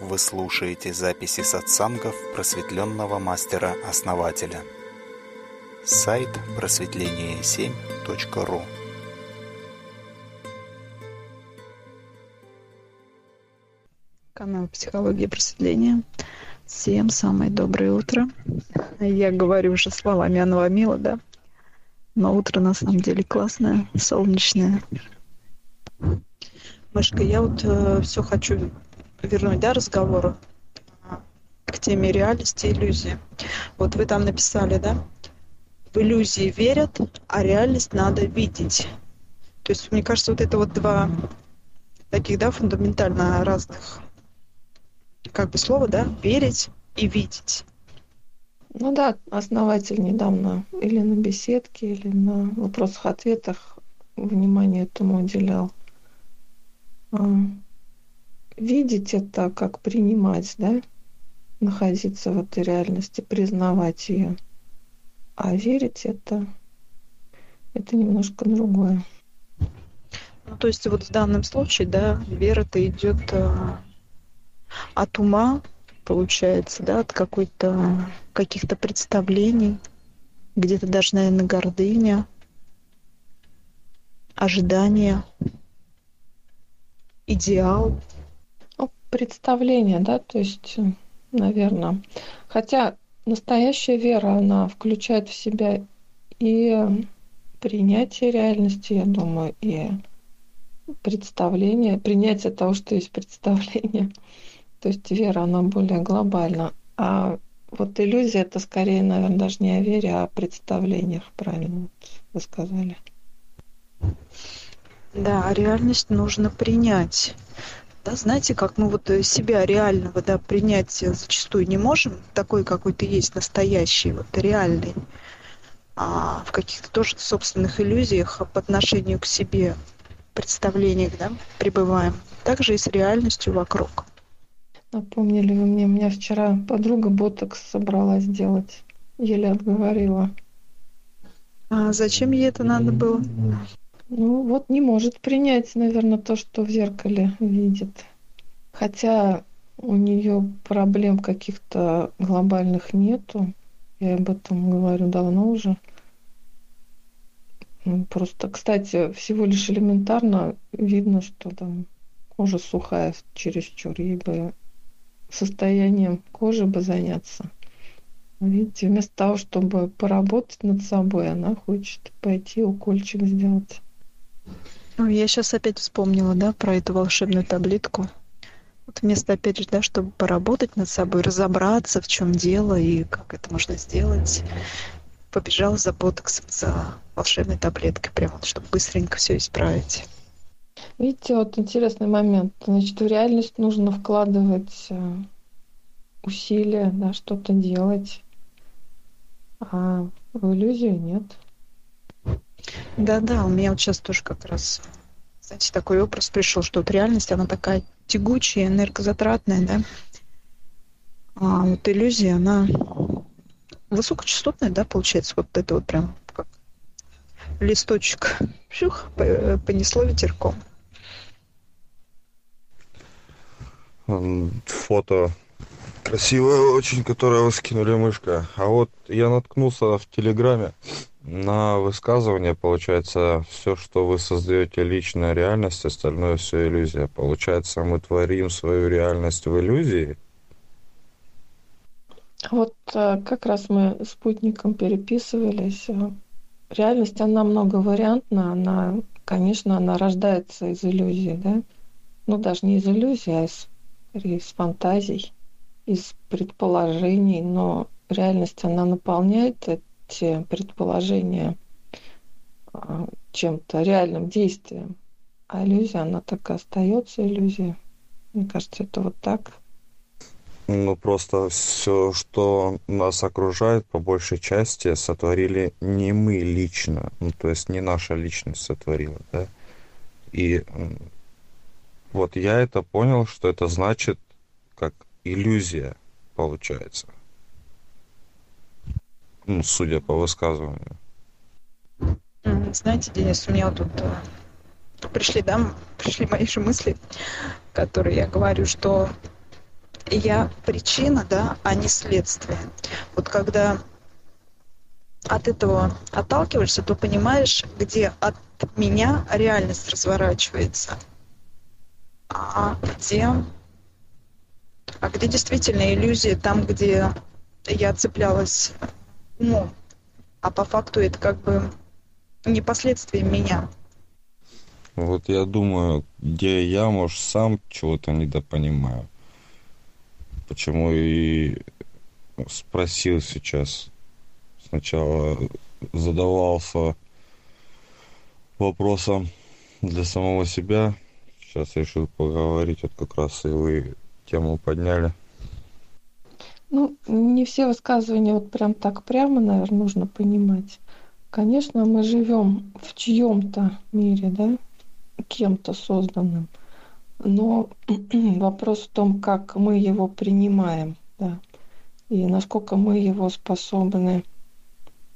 Вы слушаете записи сатсангов просветленного мастера-основателя. Сайт просветление7.ру Канал «Психология просветления». Всем самое доброе утро. Я говорю уже словами Анва Мила, да? Но утро на самом деле классное, солнечное. Машка, я вот э, все хочу вернуть, да, разговор к теме реальности и иллюзии. Вот вы там написали, да, в иллюзии верят, а реальность надо видеть. То есть, мне кажется, вот это вот два таких, да, фундаментально разных как бы слова, да, верить и видеть. Ну да, основатель недавно или на беседке, или на вопросах-ответах внимание этому уделял. Видеть это как принимать, да, находиться в этой реальности, признавать ее. А верить это, это немножко другое. Ну, то есть вот в данном случае, да, вера-то идет а, от ума, получается, да, от какой-то каких-то представлений, где-то даже, наверное, гордыня, ожидания, идеал представление, да, то есть, наверное. Хотя настоящая вера, она включает в себя и принятие реальности, я думаю, и представление, принятие того, что есть представление. То есть вера, она более глобальна. А вот иллюзия это скорее, наверное, даже не о вере, а о представлениях, правильно вы сказали. Да, реальность нужно принять да, знаете, как мы вот э, себя реального, да, принять зачастую не можем, такой какой то есть, настоящий, вот реальный, а в каких-то тоже собственных иллюзиях по отношению к себе, представлениях, да, пребываем. Также и с реальностью вокруг. Напомнили вы мне, у меня вчера подруга ботокс собралась делать, еле отговорила. А зачем ей это надо было? Ну вот не может принять, наверное, то, что в зеркале видит. Хотя у нее проблем каких-то глобальных нету. Я об этом говорю давно уже. Ну, просто, кстати, всего лишь элементарно видно, что там кожа сухая чересчур. Ей бы состоянием кожи бы заняться. Видите, вместо того, чтобы поработать над собой, она хочет пойти укольчик сделать. Ну, я сейчас опять вспомнила, да, про эту волшебную таблетку. Вот вместо, опять же, да, чтобы поработать над собой, разобраться, в чем дело и как это можно сделать, побежала за ботоксом, за волшебной таблеткой, прямо вот, чтобы быстренько все исправить. Видите, вот интересный момент. Значит, в реальность нужно вкладывать э, усилия, да, что-то делать, а в иллюзию нет. Да-да, у меня вот сейчас тоже как раз, знаете, такой образ пришел, что вот реальность, она такая тягучая, энергозатратная, да. А вот иллюзия, она высокочастотная, да, получается, вот это вот прям как листочек, пшух, понесло ветерком. Фото красивое очень, которое вы скинули мышка. А вот я наткнулся в Телеграме на высказывание, получается, все, что вы создаете личная реальность, остальное все иллюзия. Получается, мы творим свою реальность в иллюзии. Вот э, как раз мы спутником переписывались. Реальность, она многовариантна, она, конечно, она рождается из иллюзии, да? Ну, даже не из иллюзии, а из, из фантазий, из предположений, но реальность, она наполняет эти предположения а, чем-то реальным действием. А иллюзия, она так и остается иллюзией. Мне кажется, это вот так. Ну, просто все, что нас окружает, по большей части сотворили не мы лично. Ну, то есть не наша личность сотворила, да. И вот я это понял, что это значит как иллюзия, получается ну, судя по высказыванию. Знаете, Денис, у меня тут э, пришли, да, пришли мои же мысли, которые я говорю, что я причина, да, а не следствие. Вот когда от этого отталкиваешься, то понимаешь, где от меня реальность разворачивается, а где, а где действительно иллюзия, там, где я цеплялась умом, а по факту это как бы не последствия меня. Вот я думаю, где я, может, сам чего-то недопонимаю. Почему и спросил сейчас. Сначала задавался вопросом для самого себя. Сейчас решил поговорить, вот как раз и вы тему подняли. Ну, не все высказывания вот прям так прямо, наверное, нужно понимать. Конечно, мы живем в чьем-то мире, да, кем-то созданным. Но вопрос в том, как мы его принимаем, да, и насколько мы его способны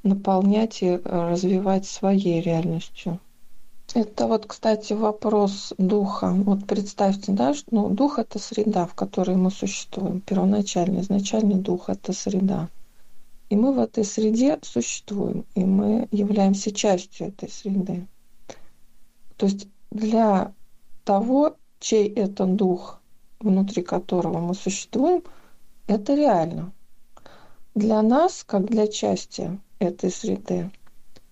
наполнять и развивать своей реальностью. Это вот, кстати, вопрос духа. Вот представьте, да, что ну, дух это среда, в которой мы существуем. Первоначальный, изначальный дух это среда. И мы в этой среде существуем, и мы являемся частью этой среды. То есть для того, чей это дух, внутри которого мы существуем, это реально. Для нас, как для части этой среды,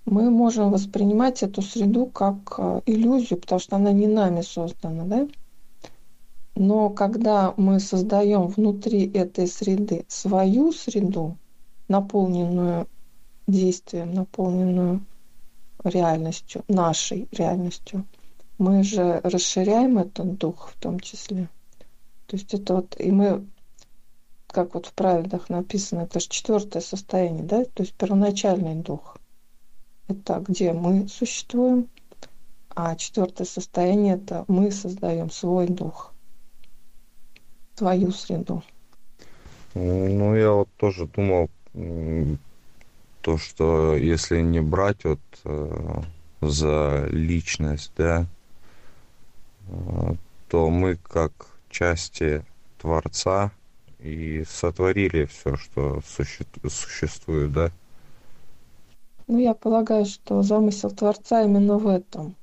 мы можем воспринимать эту среду как э, иллюзию, потому что она не нами создана, да? Но когда мы создаем внутри этой среды свою среду, наполненную действием, наполненную реальностью, нашей реальностью, мы же расширяем этот дух в том числе. То есть это вот, и мы, как вот в правилах написано, это же четвертое состояние, да, то есть первоначальный дух. Это где мы существуем, а четвертое состояние это мы создаем свой дух, свою среду. Ну, я вот тоже думал, то, что если не брать вот э, за личность, да, э, то мы как части Творца и сотворили все, что существует, да. Ну, я полагаю, что замысел Творца именно в этом.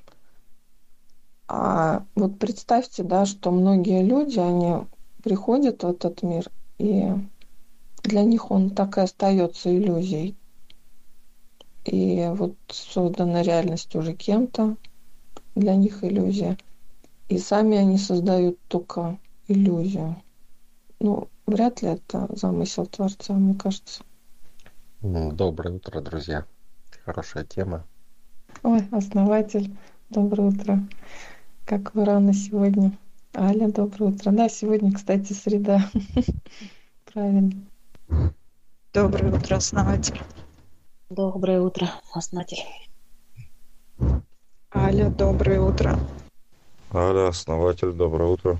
А вот представьте, да, что многие люди, они приходят в этот мир, и для них он так и остается иллюзией. И вот создана реальность уже кем-то, для них иллюзия. И сами они создают только иллюзию. Ну, вряд ли это замысел Творца, мне кажется. Доброе утро, друзья. Хорошая тема. Ой, основатель, доброе утро. Как вы рано сегодня? Аля, доброе утро. Да, сегодня, кстати, среда. Правильно. Доброе утро, основатель. Доброе утро, основатель. Аля, доброе утро. Аля, основатель, доброе утро.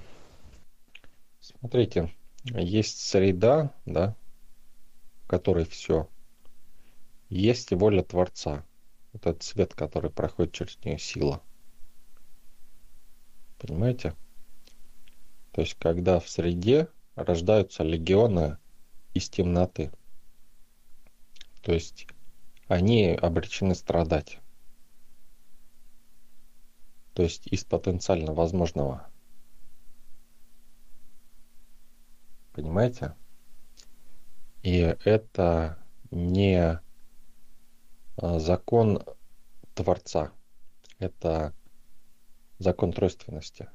Смотрите, есть среда, да, в которой все. Есть воля Творца. Этот цвет, который проходит через нее, сила. Понимаете? То есть, когда в среде рождаются легионы из темноты. То есть они обречены страдать. То есть из потенциально возможного. Понимаете? И это не закон Творца. Это закон тройственности.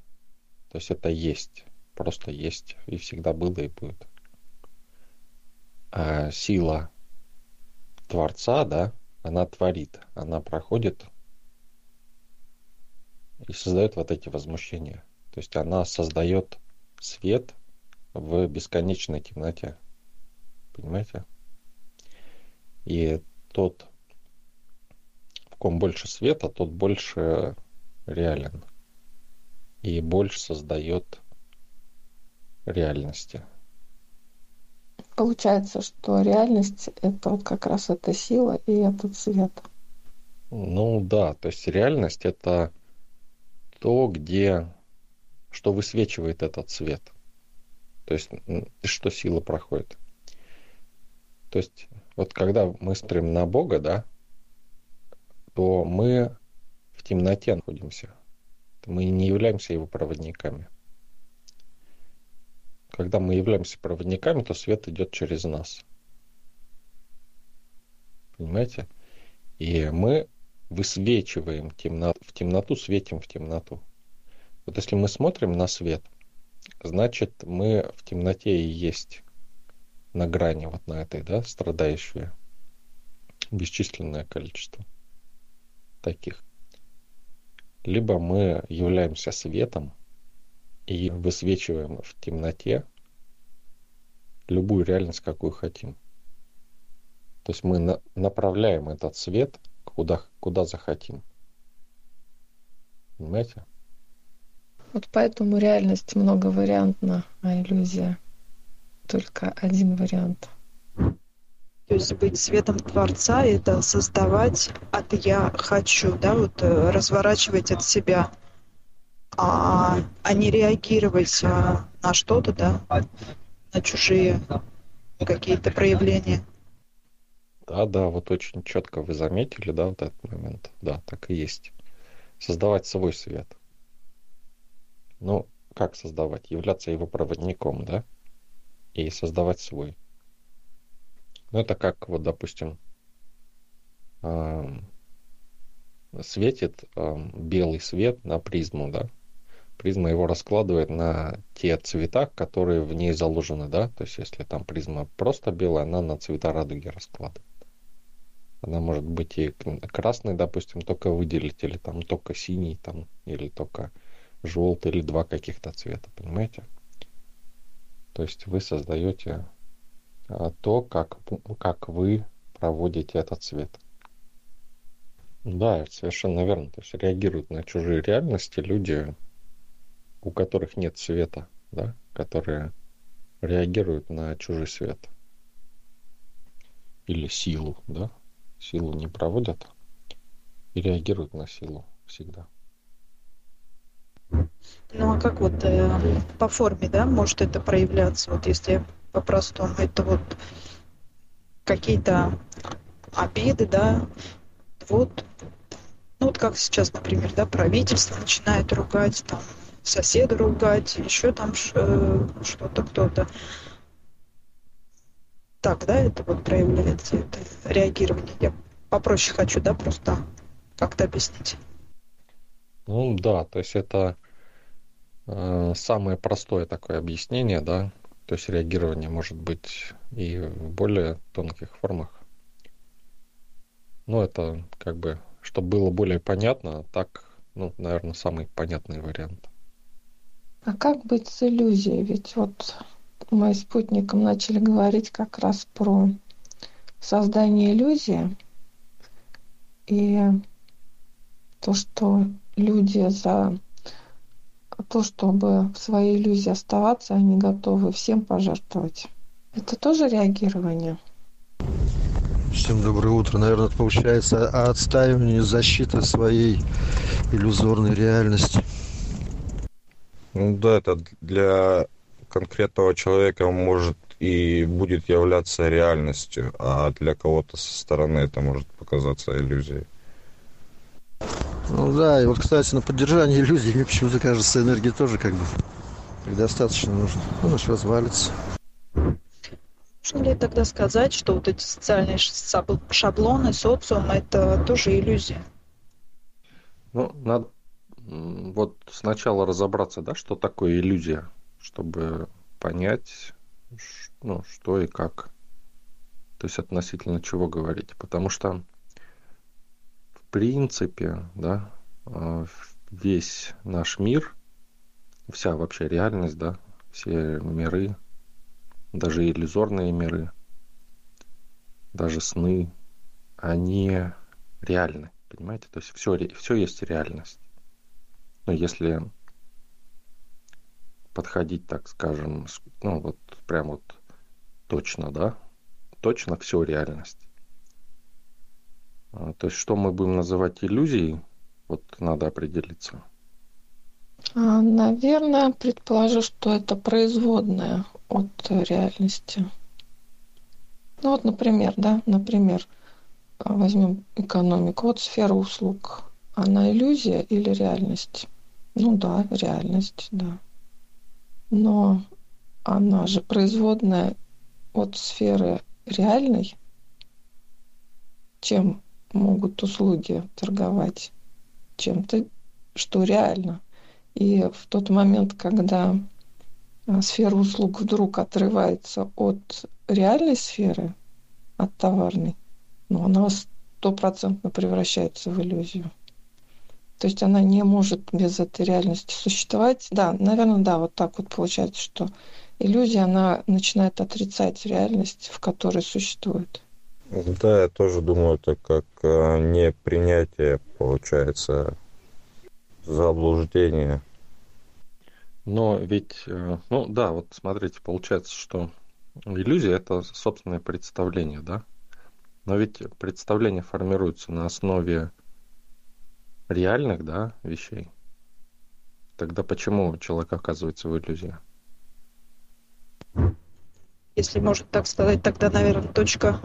То есть это есть. Просто есть. И всегда было и будет. А сила Творца, да, она творит, она проходит и создает вот эти возмущения. То есть она создает свет в бесконечной темноте. Понимаете? И тот, ком больше света, тот больше реален. И больше создает реальности. Получается, что реальность — это вот как раз эта сила и этот свет. Ну да, то есть реальность — это то, где, что высвечивает этот свет. То есть, что сила проходит. То есть, вот когда мы смотрим на Бога, да, то мы в темноте находимся. Мы не являемся его проводниками. Когда мы являемся проводниками, то свет идет через нас. Понимаете? И мы высвечиваем темноту, в темноту, светим в темноту. Вот если мы смотрим на свет, значит мы в темноте и есть на грани вот на этой, да, страдающие бесчисленное количество таких. Либо мы являемся светом и высвечиваем в темноте любую реальность, какую хотим. То есть мы на, направляем этот свет куда, куда захотим. Понимаете? Вот поэтому реальность многовариантна, а иллюзия только один вариант. То есть быть светом Творца – это создавать от «я хочу», да, вот э, разворачивать от себя, а, а не реагировать а, на что-то, да, на чужие какие-то проявления. Да, да, вот очень четко вы заметили, да, вот этот момент. Да, так и есть. Создавать свой свет. Ну, как создавать? Являться его проводником, да? И создавать свой. Ну, это как, вот, допустим, светит белый свет на призму, да? Призма его раскладывает на те цвета, которые в ней заложены, да? То есть, если там призма просто белая, она на цвета радуги раскладывает. Она может быть и красный, допустим, только выделить, или там только синий, там, или только желтый, или два каких-то цвета, понимаете? То есть вы создаете то, как, как вы проводите этот цвет. Да, совершенно верно. То есть реагируют на чужие реальности люди, у которых нет света, да, которые реагируют на чужой свет. Или силу, да, силу не проводят и реагируют на силу всегда. Ну а как вот э, по форме, да, может это проявляться, вот если по-простому, это вот какие-то обиды, да, вот, ну вот как сейчас, например, да, правительство начинает ругать, там, соседа ругать, еще там э, что-то кто-то так, да, это вот проявляется, это реагирование. Я попроще хочу, да, просто как-то объяснить. Ну да, то есть это э, самое простое такое объяснение, да, то есть реагирование может быть и в более тонких формах. Ну это как бы, чтобы было более понятно, так, ну, наверное, самый понятный вариант. А как быть с иллюзией? Ведь вот мы спутником начали говорить как раз про создание иллюзии и то, что люди за то, чтобы в своей иллюзии оставаться, они готовы всем пожертвовать. Это тоже реагирование? Всем доброе утро. Наверное, это получается отстаивание защиты своей иллюзорной реальности. Ну да, это для конкретного человека может и будет являться реальностью, а для кого-то со стороны это может показаться иллюзией. Ну да, и вот, кстати, на поддержание иллюзий, мне почему-то кажется, энергии тоже как бы достаточно нужно. Ну, наш развалится. Можно ли тогда сказать, что вот эти социальные шаблоны, социум – это тоже иллюзия? Ну, надо вот сначала разобраться, да, что такое иллюзия чтобы понять, ну, что и как. То есть относительно чего говорить. Потому что, принципе, да, а, весь наш мир, вся вообще реальность, да, все миры, даже иллюзорные миры, даже сны, они реальны, понимаете? То есть все, все есть реальность. Но если подходить, так скажем, ну вот прям вот точно, да, точно все реальность. А, то есть что мы будем называть иллюзией, вот надо определиться. А, наверное, предположу, что это производная от реальности. Ну вот, например, да, например, возьмем экономику. Вот сфера услуг. Она иллюзия или реальность? Ну да, реальность, да. Но она же производная от сферы реальной. Чем могут услуги торговать? Чем-то, что реально. И в тот момент, когда а, сфера услуг вдруг отрывается от реальной сферы, от товарной, ну, она стопроцентно превращается в иллюзию. То есть она не может без этой реальности существовать. Да, наверное, да, вот так вот получается, что иллюзия, она начинает отрицать реальность, в которой существует. Да, я тоже думаю, это как а, непринятие, получается, заблуждение. Но ведь, э, ну да, вот смотрите, получается, что иллюзия это собственное представление, да? Но ведь представление формируется на основе реальных, да, вещей. Тогда почему человек оказывается в иллюзии? Если можно так сказать, тогда, наверное, точка,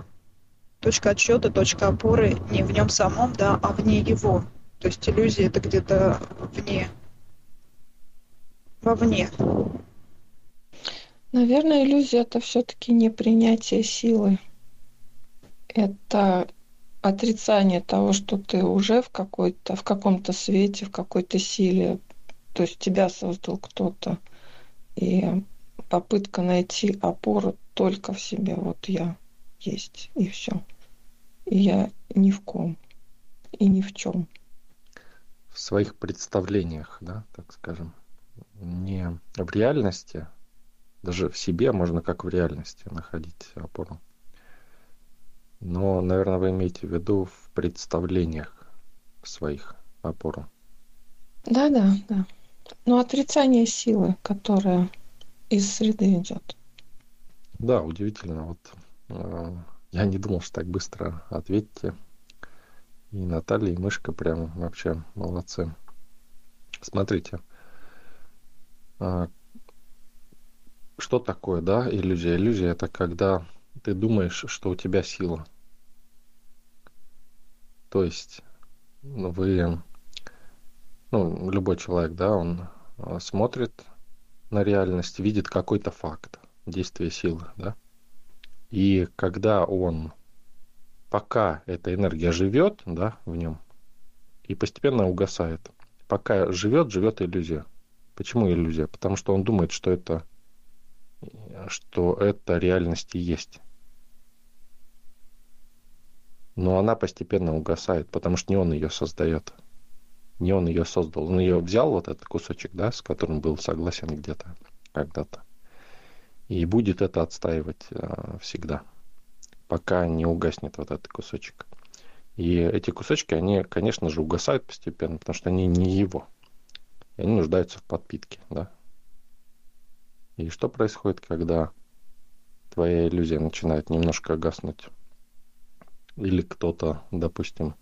точка отсчета, точка опоры не в нем самом, да, а вне его. То есть иллюзия это где-то вне, вовне. Наверное, иллюзия это все-таки не принятие силы. Это отрицание того, что ты уже в какой-то, в каком-то свете, в какой-то силе. То есть тебя создал кто-то. И попытка найти опору только в себе. Вот я есть, и все. И я ни в ком, и ни в чем. В своих представлениях, да, так скажем. Не в реальности, даже в себе можно как в реальности находить опору. Но, наверное, вы имеете в виду в представлениях своих опору. Да, да, да. Но отрицание силы, которая из среды идет. Да, удивительно. Вот я не думал, что так быстро ответите. И Наталья, и Мышка прям вообще молодцы. Смотрите, э, что такое, да, иллюзия? Иллюзия это когда ты думаешь, что у тебя сила. То есть ну, вы, ну, любой человек, да, он а, смотрит на реальность, видит какой-то факт действия силы, да. И когда он, пока эта энергия живет, да, в нем, и постепенно угасает, пока живет, живет иллюзия. Почему иллюзия? Потому что он думает, что это, что это реальность и есть но она постепенно угасает, потому что не он ее создает. Не он ее создал. Он ее взял, вот этот кусочек, да, с которым был согласен где-то, когда-то. И будет это отстаивать э, всегда, пока не угаснет вот этот кусочек. И эти кусочки, они, конечно же, угасают постепенно, потому что они не его. И они нуждаются в подпитке, да. И что происходит, когда твоя иллюзия начинает немножко гаснуть? или кто-то, допустим,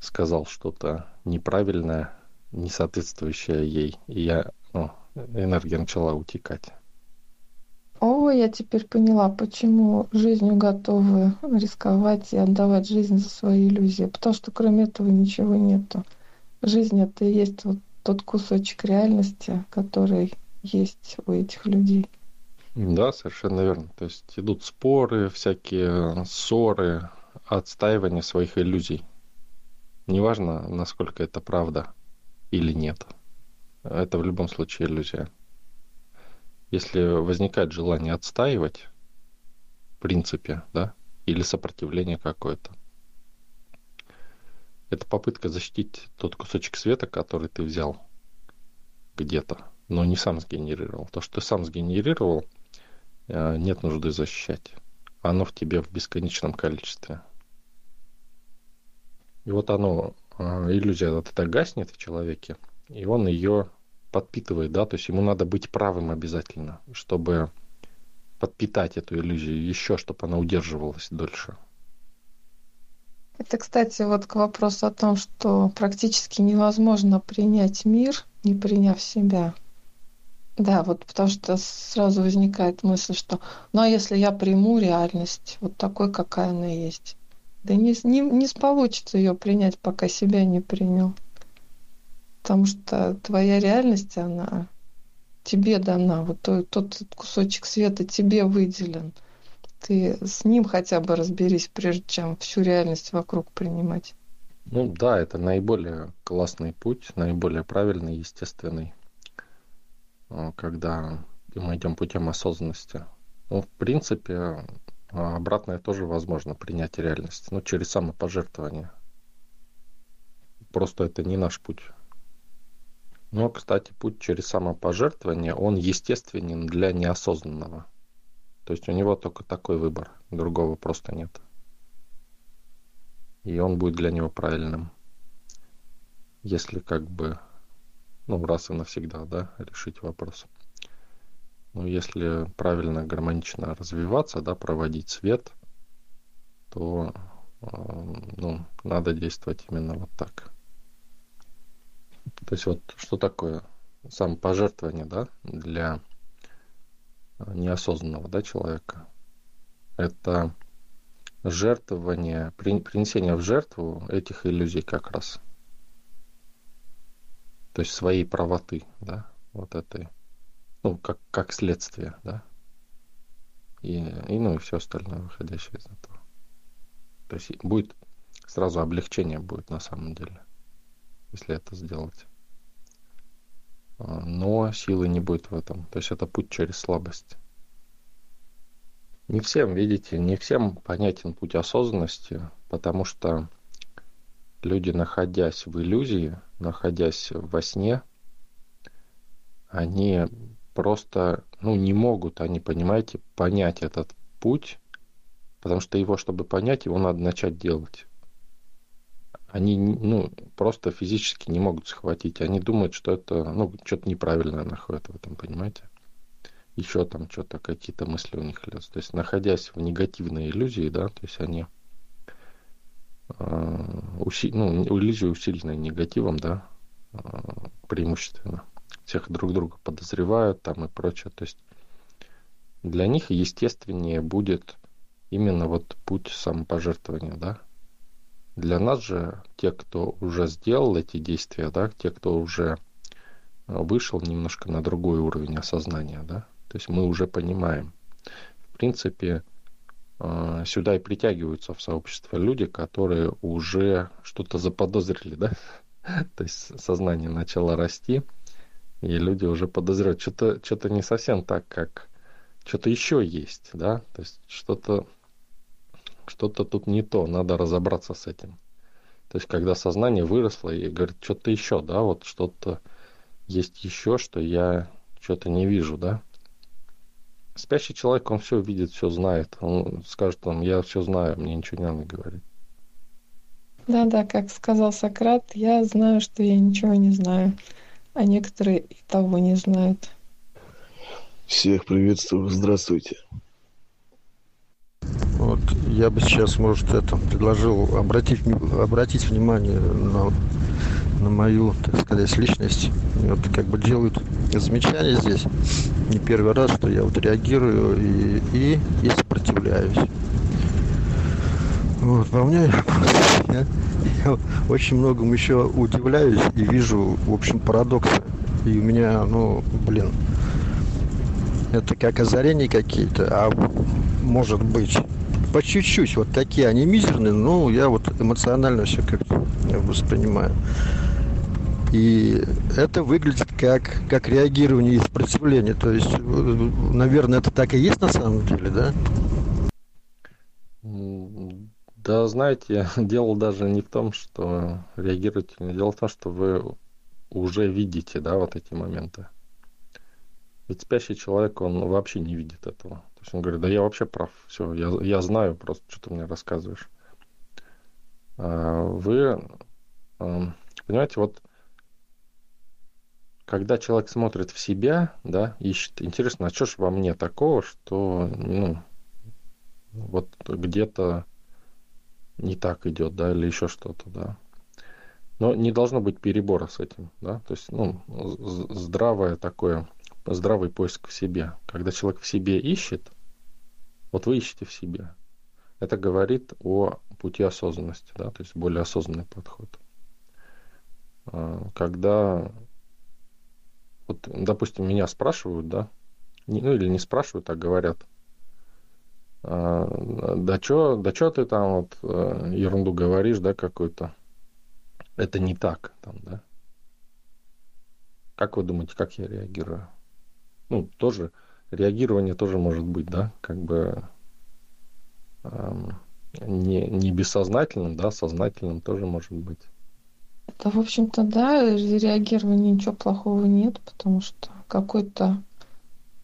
сказал что-то неправильное, не соответствующее ей, и я, ну, энергия начала утекать. О, я теперь поняла, почему жизнью готовы рисковать и отдавать жизнь за свои иллюзии. Потому что кроме этого ничего нету. Жизнь это и есть вот тот кусочек реальности, который есть у этих людей. Да, совершенно верно. То есть идут споры, всякие ссоры, отстаивание своих иллюзий. Неважно, насколько это правда или нет. Это в любом случае иллюзия. Если возникает желание отстаивать, в принципе, да, или сопротивление какое-то, это попытка защитить тот кусочек света, который ты взял где-то, но не сам сгенерировал. То, что ты сам сгенерировал – Э, нет нужды защищать. Оно в тебе в бесконечном количестве. И вот оно, э, иллюзия вот эта гаснет в человеке, и он ее подпитывает, да, то есть ему надо быть правым обязательно, чтобы подпитать эту иллюзию еще, чтобы она удерживалась дольше. Это, кстати, вот к вопросу о том, что практически невозможно принять мир, не приняв себя. Да, вот потому что сразу возникает мысль, что ну а если я приму реальность вот такой, какая она есть? Да не, не, не получится ее принять, пока себя не принял. Потому что твоя реальность, она тебе дана. Вот тот, кусочек света тебе выделен. Ты с ним хотя бы разберись, прежде чем всю реальность вокруг принимать. Ну да, это наиболее классный путь, наиболее правильный, естественный. Э, когда мы идем путем осознанности. Ну, в принципе, обратное тоже возможно, принять реальность, но через самопожертвование. Просто это не наш путь. Но, кстати, путь через самопожертвование, он естественен для неосознанного. То есть у него только такой выбор, другого просто нет. И он будет для него правильным. Если как бы ну, раз и навсегда, да, решить вопрос. Ну, если правильно, гармонично развиваться, да, проводить свет, то, э, ну, надо действовать именно вот так. То есть вот что такое самопожертвование, да, для неосознанного, да, человека? Это жертвование, принесение в жертву этих иллюзий как раз – то есть своей правоты, да, вот этой, ну, как, как следствие, да, и, и ну и все остальное, выходящее из этого. То есть будет сразу облегчение будет на самом деле, если это сделать. А, но силы не будет в этом. То есть это путь через слабость. Не всем, видите, не всем понятен путь осознанности, потому что люди, находясь в иллюзии, находясь во сне, они просто ну, не могут, они, понимаете, понять этот путь, потому что его, чтобы понять, его надо начать делать. Они ну, просто физически не могут схватить. Они думают, что это ну, что-то неправильное находят в этом, понимаете? Еще там что-то, какие-то мысли у них лезут. То есть, находясь в негативной иллюзии, да, то есть они Э, уси, ну, иллюзия усиленная негативом, да, э, преимущественно. Всех друг друга подозревают там и прочее. То есть для них естественнее будет именно вот путь самопожертвования, да. Для нас же, те, кто уже сделал эти действия, да, те, кто уже вышел немножко на другой уровень осознания, да, то есть мы уже понимаем. В принципе, а, сюда и притягиваются в сообщество люди, которые уже что-то заподозрили, да? То есть сознание начало расти, и люди уже подозревают, что-то что не совсем так, как что-то еще есть, да? То есть что-то что-то тут не то, надо разобраться с этим. То есть когда сознание выросло и говорит, что-то еще, да, вот что-то есть еще, что я что-то не вижу, да? Спящий человек, он все видит, все знает. Он скажет вам, я все знаю, мне ничего не надо говорить. Да, да, как сказал Сократ, я знаю, что я ничего не знаю, а некоторые и того не знают. Всех приветствую, здравствуйте. Вот я бы сейчас, может, это предложил обратить, обратить внимание на на мою, так сказать, личность. Вот как бы делают замечания здесь. Не первый раз, что я вот реагирую и, и, и сопротивляюсь. Вот, во мне я, я очень многому еще удивляюсь и вижу, в общем, парадоксы. И у меня, ну, блин, это как озарения какие-то, а может быть, по чуть-чуть, вот такие они мизерные, но я вот эмоционально все как-то воспринимаю. И это выглядит как, как реагирование и сопротивление. То есть, наверное, это так и есть на самом деле, да? Да, знаете, дело даже не в том, что реагируете, дело в том, что вы уже видите, да, вот эти моменты. Ведь спящий человек, он вообще не видит этого. То есть он говорит, да я вообще прав, все, я, я знаю, просто что ты мне рассказываешь. А вы, понимаете, вот когда человек смотрит в себя, да, ищет, интересно, а что ж во мне такого, что, ну, вот где-то не так идет, да, или еще что-то, да. Но не должно быть перебора с этим, да, то есть, ну, здравое такое, здравый поиск в себе. Когда человек в себе ищет, вот вы ищете в себе, это говорит о пути осознанности, да, то есть более осознанный подход. А, когда, вот, допустим, меня спрашивают, да, ну или не спрашивают, а говорят, а, да чё, да чё ты там вот э, ерунду говоришь, да, какую-то, это не так, там, да. Как вы думаете, как я реагирую? Ну, тоже, реагирование тоже может быть, да, как бы не, не бессознательным, да, сознательным тоже может быть. Да, в общем-то, да, реагирования ничего плохого нет, потому что какой-то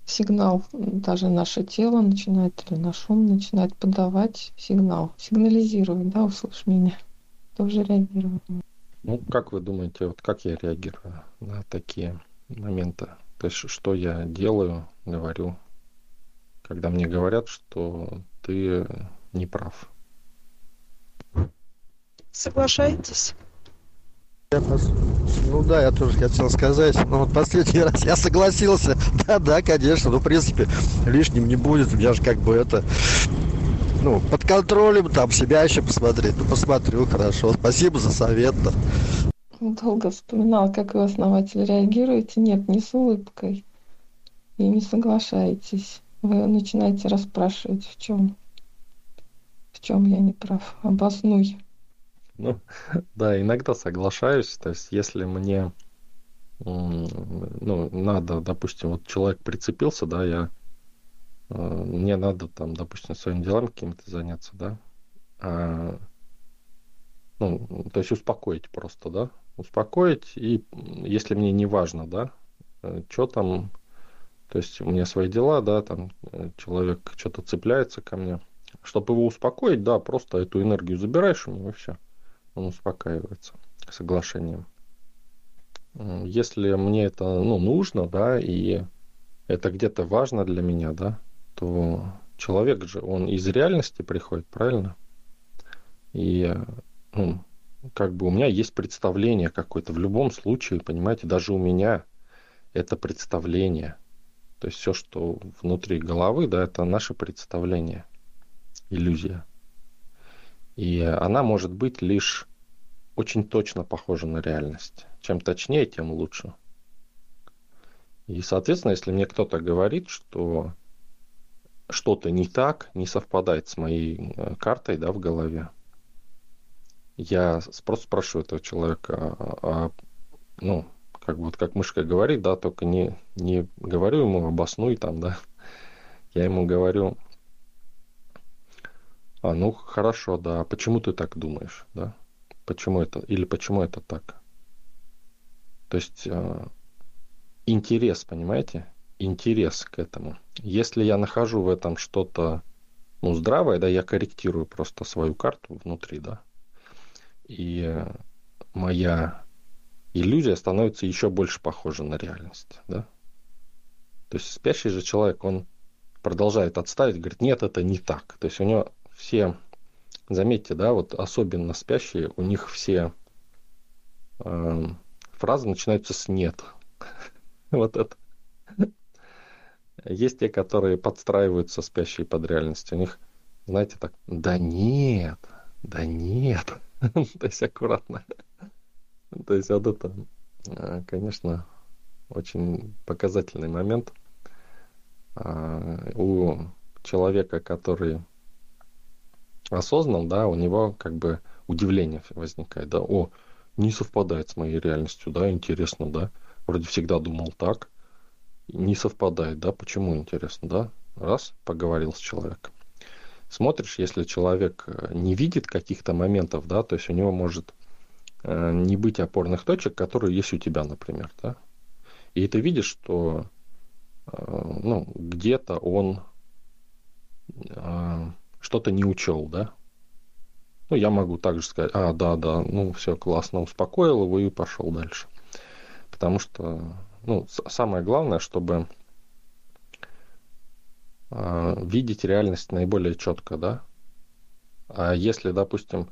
сигнал, даже наше тело начинает, или наш ум начинает подавать сигнал, сигнализировать, да, услышь меня, тоже реагирование. Ну, как вы думаете, вот как я реагирую на такие моменты? То есть, что я делаю, говорю, когда мне говорят, что ты не прав. Соглашаетесь? Я пос... Ну да, я тоже хотел сказать. Но вот последний раз я согласился. Да, да, конечно. Ну, в принципе, лишним не будет. Я же как бы это... Ну, под контролем, там, себя еще посмотреть. Ну, посмотрю, хорошо. Спасибо за совет. Долго вспоминал, как вы, основатель, реагируете. Нет, не с улыбкой. И не соглашаетесь вы начинаете расспрашивать, в чем, в чем я не прав. Обоснуй. Ну, да, иногда соглашаюсь. То есть, если мне ну, надо, допустим, вот человек прицепился, да, я э, мне надо там, допустим, своими делами какими-то заняться, да, а, ну, то есть успокоить просто, да, успокоить, и если мне не важно, да, э, что там то есть у меня свои дела, да, там э, человек что-то цепляется ко мне. Чтобы его успокоить, да, просто эту энергию забираешь у него и все. Он успокаивается соглашением. Если мне это ну, нужно, да, и это где-то важно для меня, да, то человек же, он из реальности приходит, правильно? И ну, как бы у меня есть представление какое-то. В любом случае, понимаете, даже у меня это представление – то есть все, что внутри головы, да, это наше представление, иллюзия. И она может быть лишь очень точно похожа на реальность. Чем точнее, тем лучше. И, соответственно, если мне кто-то говорит, что что-то не так, не совпадает с моей э, картой да, в голове, я просто спрашиваю этого человека, а, а, ну, как вот как мышка говорит, да, только не, не говорю ему обоснуй там, да. Я ему говорю, а, ну хорошо, да, почему ты так думаешь, да? Почему это, или почему это так? То есть э, интерес, понимаете? Интерес к этому. Если я нахожу в этом что-то, ну, здравое, да, я корректирую просто свою карту внутри, да. И моя иллюзия становится еще больше похожа на реальность. Да? То есть спящий же человек, он продолжает отставить, говорит, нет, это не так. То есть у него все, заметьте, да, вот особенно спящие, у них все э, фразы начинаются с нет. вот это. Есть те, которые подстраиваются спящие под реальность. У них, знаете, так, да нет, да нет. То есть аккуратно. То есть вот это, а, конечно, очень показательный момент. А, у человека, который осознан, да, у него как бы удивление возникает, да, о, не совпадает с моей реальностью, да, интересно, да, вроде всегда думал так, не совпадает, да, почему интересно, да, раз, поговорил с человеком. Смотришь, если человек э, не видит каких-то моментов, да, то есть у него может Э, не быть опорных точек, которые есть у тебя, например, да? И ты видишь, что э, ну, где-то он что-то не учел, да? Ну, я могу также сказать, а, да, да, ну, все классно, успокоил его и пошел дальше. Потому что, ну, самое главное, чтобы видеть реальность наиболее четко, да, А если, допустим,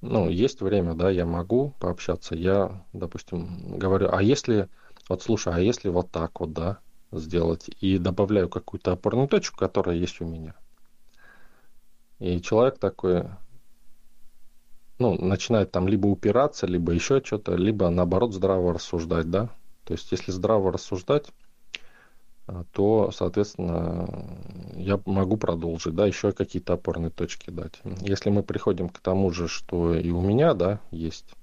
ну, есть время, да, я могу пообщаться, я, допустим, говорю, а если, вот слушай, а если вот так вот, да, сделать, и добавляю какую-то опорную точку, которая есть у меня. И человек такой, ну, начинает там либо упираться, либо еще что-то, либо наоборот здраво рассуждать, да. То есть, если здраво рассуждать, а, то, соответственно, я могу продолжить, да, еще какие-то опорные точки дать. Если мы приходим к тому же, что и у меня, да, есть,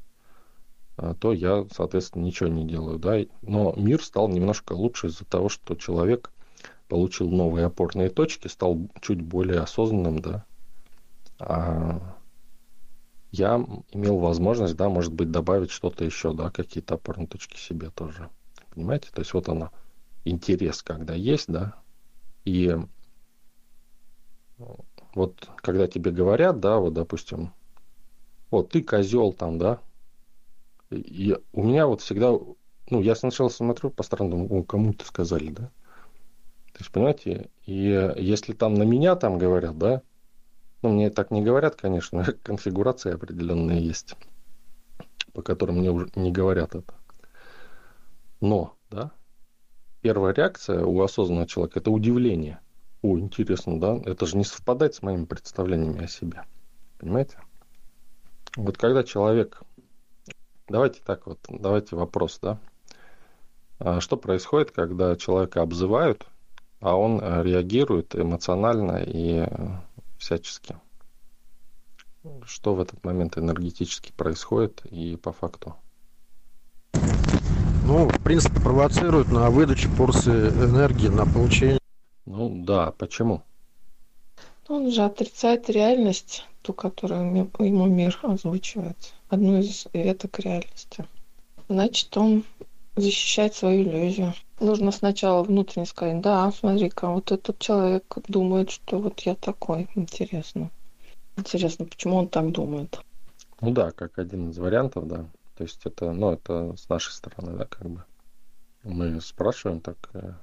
а, то я, соответственно, ничего не делаю, да. Но мир стал немножко лучше из-за того, что человек получил новые опорные точки, стал чуть более осознанным, да. А я имел возможность, да, может быть, добавить что-то еще, да, какие-то опорные точки себе тоже. Понимаете? То есть вот она интерес, когда есть, да, и вот когда тебе говорят, да, вот, допустим, вот ты козел там, да, и у меня вот всегда, ну, я сначала смотрю по сторонам, о, кому-то сказали, да, то есть, понимаете, и если там на меня там говорят, да, ну, мне так не говорят, конечно, конфигурации определенные есть, по которым мне уже не говорят это. Но, да, первая реакция у осознанного человека – это удивление. О, интересно, да? Это же не совпадает с моими представлениями о себе. Понимаете? Вот когда человек... Давайте так вот, давайте вопрос, да? А что происходит, когда человека обзывают, а он э, реагирует эмоционально и э, всячески? Что в этот момент энергетически происходит и по факту? Ну, в принципе, провоцирует на выдачу порции энергии, на получение. Ну да, почему? Он же отрицает реальность, ту, которую ему мир озвучивает. Одну из веток реальности. Значит, он защищает свою иллюзию. Нужно сначала внутренне сказать, да, смотри-ка, вот этот человек думает, что вот я такой. Интересно. Интересно, почему он так думает? Ну да, как один из вариантов, да. То есть это, ну, это с нашей стороны, да, как бы. Мы спрашиваем так. Э,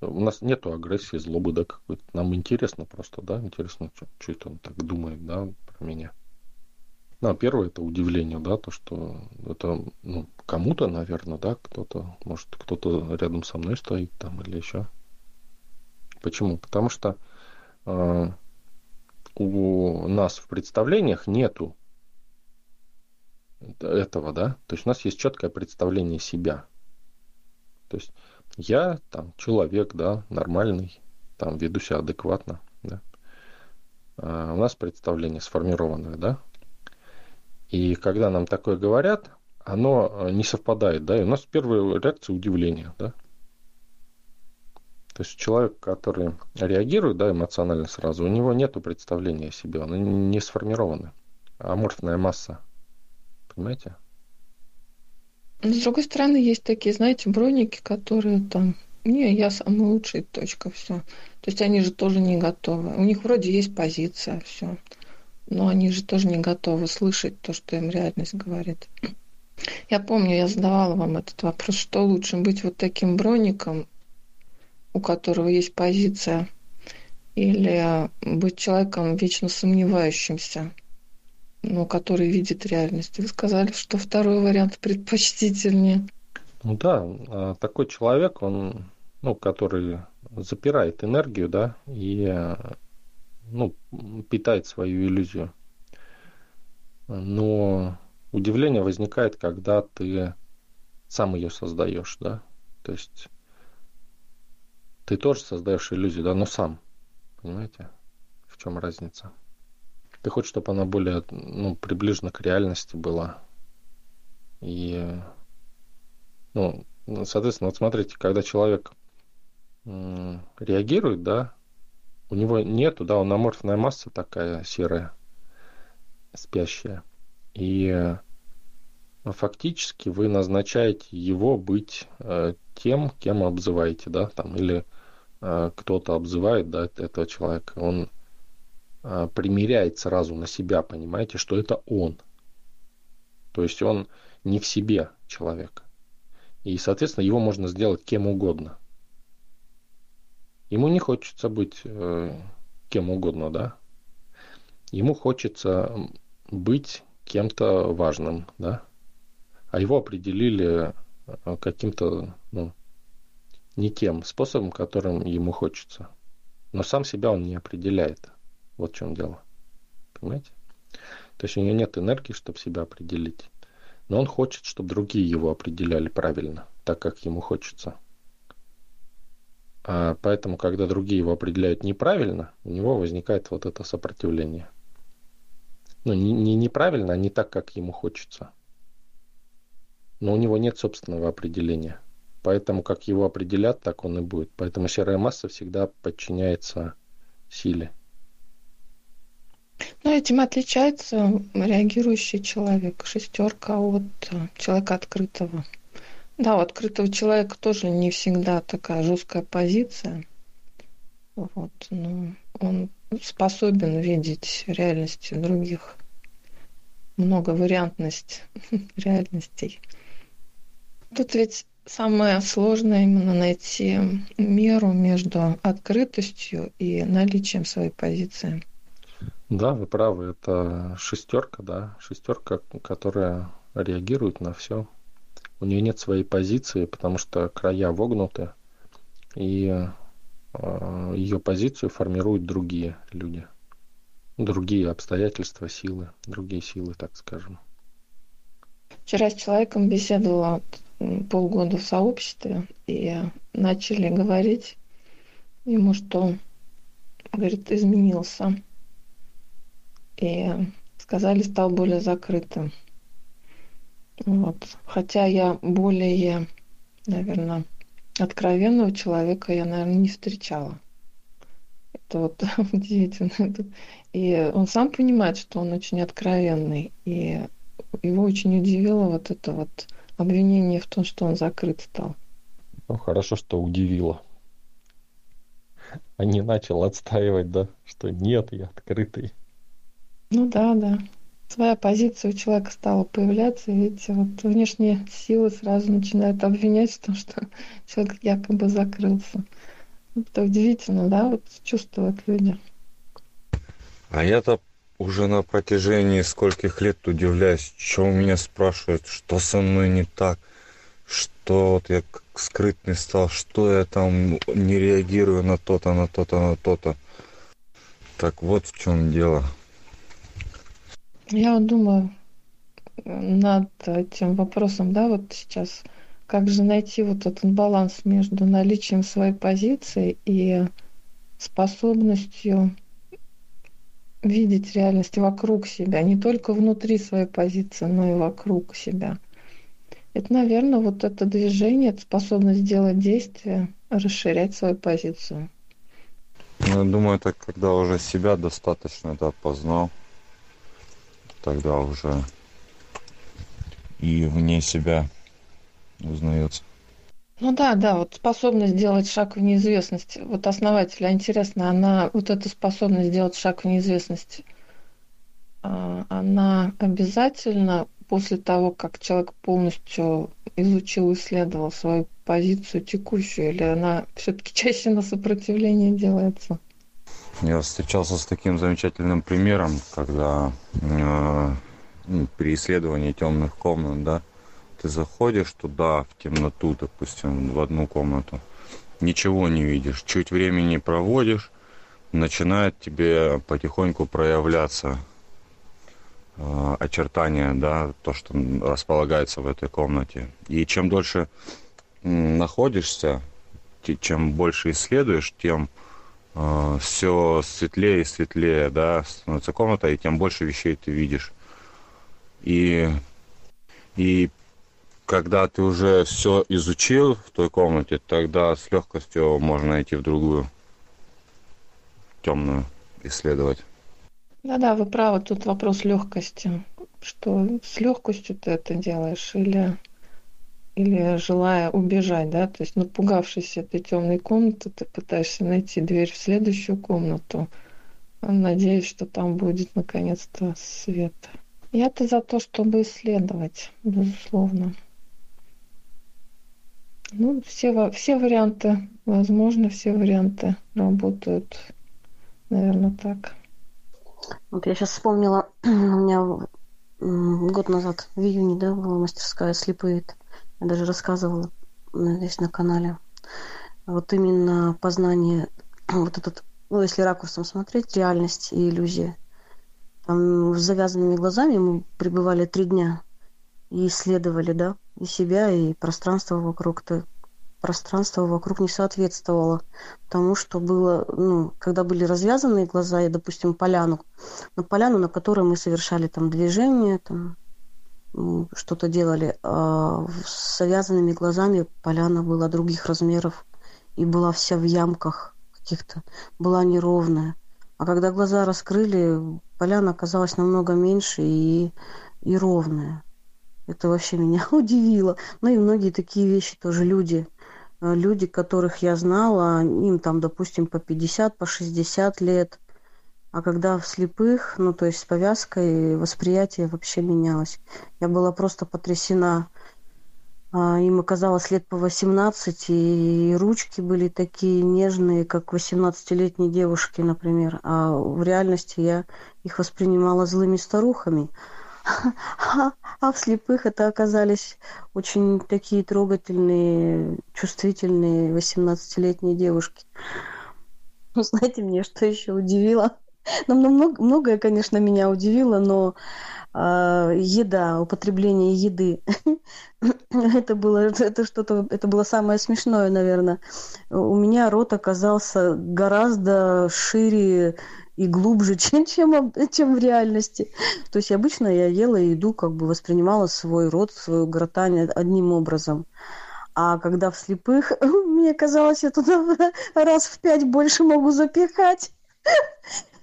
у нас нету агрессии, злобы, да, какой-то. Нам интересно просто, да, интересно, что, это он так думает, да, про меня. Ну, а первое это удивление, да, то, что это, ну, кому-то, наверное, да, кто-то, может, кто-то рядом со мной стоит там или еще. Почему? Потому что э, у нас в представлениях нету этого, да, то есть у нас есть четкое представление себя. То есть я там человек, да, нормальный, там веду себя адекватно, да. А у нас представление сформированное, да. И когда нам такое говорят, оно э, не совпадает, да, и у нас первая реакция удивление, да. То есть человек, который реагирует, да, эмоционально сразу, у него нет представления о себе, оно не сформировано. Аморфная масса понимаете? Но, с другой стороны, есть такие, знаете, броники, которые там, не, я самый лучший, точка, все. То есть они же тоже не готовы. У них вроде есть позиция, все. Но они же тоже не готовы слышать то, что им реальность говорит. Я помню, я задавала вам этот вопрос, что лучше быть вот таким броником, у которого есть позиция, или быть человеком вечно сомневающимся – ну, который видит реальность. Вы сказали, что второй вариант предпочтительнее. Ну да, а такой человек, он, ну, который запирает энергию, да, и, ну, питает свою иллюзию. Но удивление возникает, когда ты сам ее создаешь, да, то есть ты тоже создаешь иллюзию, да, но сам, понимаете, в чем разница? Ты хочешь, чтобы она более ну, приближена к реальности была. И, ну, соответственно, вот смотрите, когда человек реагирует, да, у него нету, да, он аморфная масса такая серая, спящая. И фактически вы назначаете его быть э, тем, кем обзываете, да, там, или э, кто-то обзывает, да, этого человека. Он примеряет сразу на себя, понимаете, что это он. То есть он не в себе человек. И, соответственно, его можно сделать кем угодно. Ему не хочется быть э, кем угодно, да? ему хочется быть кем-то важным, да, а его определили э, каким-то, ну, никем способом, которым ему хочется. Но сам себя он не определяет. Вот в чем дело. Понимаете? То есть у него нет энергии, чтобы себя определить. Но он хочет, чтобы другие его определяли правильно, так как ему хочется. А поэтому, когда другие его определяют неправильно, у него возникает вот это сопротивление. Ну, не, не неправильно, а не так, как ему хочется. Но у него нет собственного определения. Поэтому, как его определят, так он и будет. Поэтому серая масса всегда подчиняется силе. Ну, этим отличается реагирующий человек. Шестерка от э, человека открытого. Да, у открытого человека тоже не всегда такая жесткая позиция. Вот, но он способен видеть реальности других. Много вариантность реальностей. Тут ведь самое сложное именно найти меру между открытостью и наличием своей позиции. Да, вы правы, это шестерка, да, шестерка, которая реагирует на все. У нее нет своей позиции, потому что края вогнуты, и э, ее позицию формируют другие люди, другие обстоятельства, силы, другие силы, так скажем. Вчера с человеком беседовала полгода в сообществе и начали говорить ему, что, говорит, изменился и сказали, стал более закрытым. Вот. Хотя я более, наверное, откровенного человека я, наверное, не встречала. Это вот удивительно. И он сам понимает, что он очень откровенный. И его очень удивило вот это вот обвинение в том, что он закрыт стал. Ну, хорошо, что удивило. А не начал отстаивать, да, что нет, я открытый. Ну да, да. Своя позиция у человека стала появляться, и видите, вот внешние силы сразу начинают обвинять в том, что человек якобы закрылся. Это удивительно, да, вот чувствуют люди. А я-то уже на протяжении скольких лет удивляюсь, что у меня спрашивают, что со мной не так, что вот я скрытный стал, что я там не реагирую на то-то, на то-то, на то-то. Так вот в чем дело. Я вот думаю над этим вопросом, да, вот сейчас, как же найти вот этот баланс между наличием своей позиции и способностью видеть реальность вокруг себя, не только внутри своей позиции, но и вокруг себя. Это, наверное, вот это движение, это способность сделать действие, расширять свою позицию. Ну, я думаю, это когда уже себя достаточно да, познал, тогда уже и вне себя узнается. Ну да, да, вот способность сделать шаг в неизвестность. Вот основатель, а интересно, она, вот эта способность сделать шаг в неизвестность, а, она обязательно после того, как человек полностью изучил, исследовал свою позицию текущую, или она все-таки чаще на сопротивление делается? Я встречался с таким замечательным примером, когда э, при исследовании темных комнат, да, ты заходишь туда, в темноту, допустим, в одну комнату, ничего не видишь, чуть времени проводишь, начинает тебе потихоньку проявляться э, очертания, да, то, что располагается в этой комнате. И чем дольше находишься, чем больше исследуешь, тем э, все светлее и светлее, да, становится комната, и тем больше вещей ты видишь. И, и когда ты уже все изучил в той комнате, тогда с легкостью можно идти в другую темную исследовать. Да-да, вы правы, тут вопрос легкости. Что с легкостью ты это делаешь или или желая убежать, да, то есть напугавшись этой темной комнаты, ты пытаешься найти дверь в следующую комнату, надеясь, что там будет наконец-то свет. Я-то за то, чтобы исследовать, безусловно. Ну, все, все варианты возможно, все варианты работают, наверное, так. Вот я сейчас вспомнила, у меня год назад, в июне, да, была мастерская слепые. Я даже рассказывала здесь на канале. Вот именно познание, вот этот, ну, если ракурсом смотреть, реальность и иллюзия. Там с завязанными глазами мы пребывали три дня и исследовали, да, и себя, и пространство вокруг. То пространство вокруг не соответствовало тому, что было, ну, когда были развязанные глаза, и, допустим, поляну, на поляну, на которой мы совершали там движение, там, что-то делали, а с завязанными глазами поляна была других размеров и была вся в ямках каких-то, была неровная. А когда глаза раскрыли, поляна оказалась намного меньше и, и ровная. Это вообще меня удивило. Ну и многие такие вещи тоже люди. Э, люди, которых я знала, им там, допустим, по 50, по 60 лет. А когда в слепых, ну то есть с повязкой, восприятие вообще менялось. Я была просто потрясена. А, им оказалось лет по 18, и ручки были такие нежные, как 18-летней девушки, например. А в реальности я их воспринимала злыми старухами. А в слепых это оказались очень такие трогательные, чувствительные 18-летние девушки. Знаете, мне что еще удивило? Ну, много, многое, конечно, меня удивило, но э, еда, употребление еды, это было, это что-то, это было самое смешное, наверное. У меня рот оказался гораздо шире и глубже, чем, чем, чем в реальности. То есть обычно я ела еду, как бы воспринимала свой рот, свою гортань одним образом. А когда в слепых, мне казалось, я туда раз в пять больше могу запихать.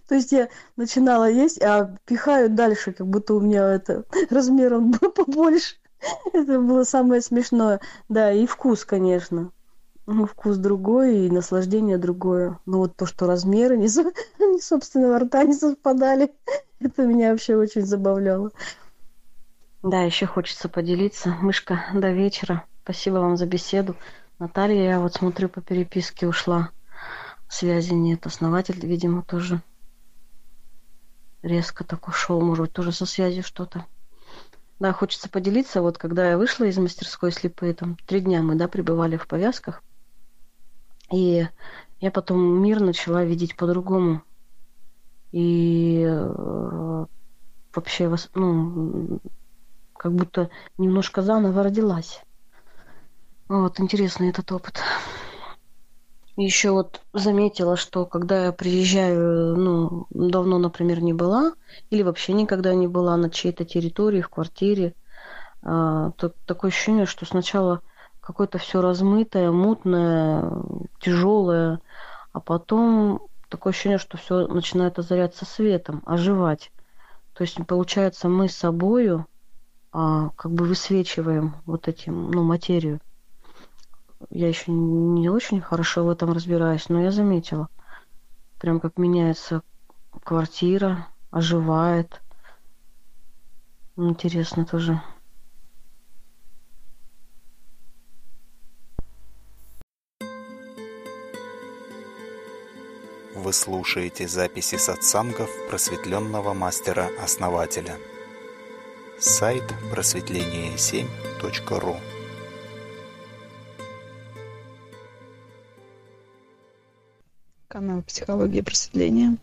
То есть я начинала есть, а пихаю дальше, как будто у меня это размером побольше. Это было самое смешное. Да, и вкус, конечно. Ну, вкус другой и наслаждение другое. Но вот то, что размеры не, не собственного рта не совпадали, это меня вообще очень забавляло. Да, еще хочется поделиться. Мышка, до вечера. Спасибо вам за беседу. Наталья, я вот смотрю по переписке ушла. Связи нет. Основатель, видимо, тоже резко так ушел. Может быть, тоже со связью что-то. Да, хочется поделиться. Вот когда я вышла из мастерской слепые, там три дня мы, да, пребывали в повязках. И я потом мир начала видеть по-другому. И э, вообще, ну, как будто немножко заново родилась. Вот, интересный этот опыт. Еще вот заметила, что когда я приезжаю, ну, давно, например, не была, или вообще никогда не была на чьей-то территории, в квартире, а, то такое ощущение, что сначала какое-то все размытое, мутное, тяжелое, а потом такое ощущение, что все начинает озаряться светом, оживать. То есть, получается, мы собою а, как бы высвечиваем вот этим, ну, материю. Я еще не очень хорошо в этом разбираюсь, но я заметила, прям как меняется квартира, оживает. Интересно тоже. Вы слушаете записи сатсангов просветленного мастера-основателя. Сайт просветление7.ру Канал «Психология просветления».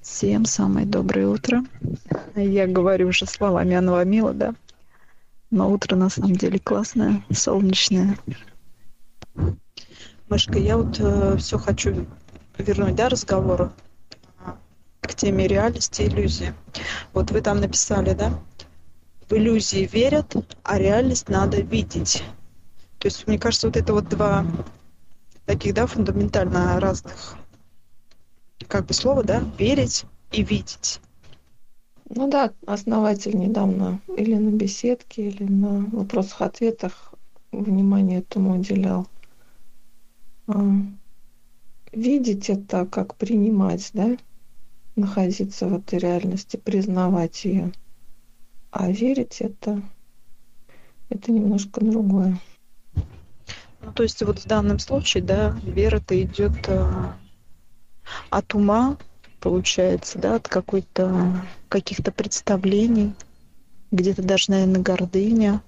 Всем самое доброе утро. Я говорю уже словами Анвамила, да? Но утро на самом деле классное, солнечное. Машка, я вот э, все хочу вернуть, да, разговор к теме реальности и иллюзии. Вот вы там написали, да, в иллюзии верят, а реальность надо видеть. То есть, мне кажется, вот это вот два таких, да, фундаментально разных как бы слова, да, верить и видеть. Ну да, основатель недавно или на беседке, или на вопросах-ответах внимание этому уделял. А, видеть это как принимать, да, находиться в этой реальности, признавать ее. А верить это, это немножко другое. Ну, то есть вот в данном случае, да, вера-то идет э, от ума, получается, да, от какой-то каких-то представлений, где-то даже, наверное, гордыня,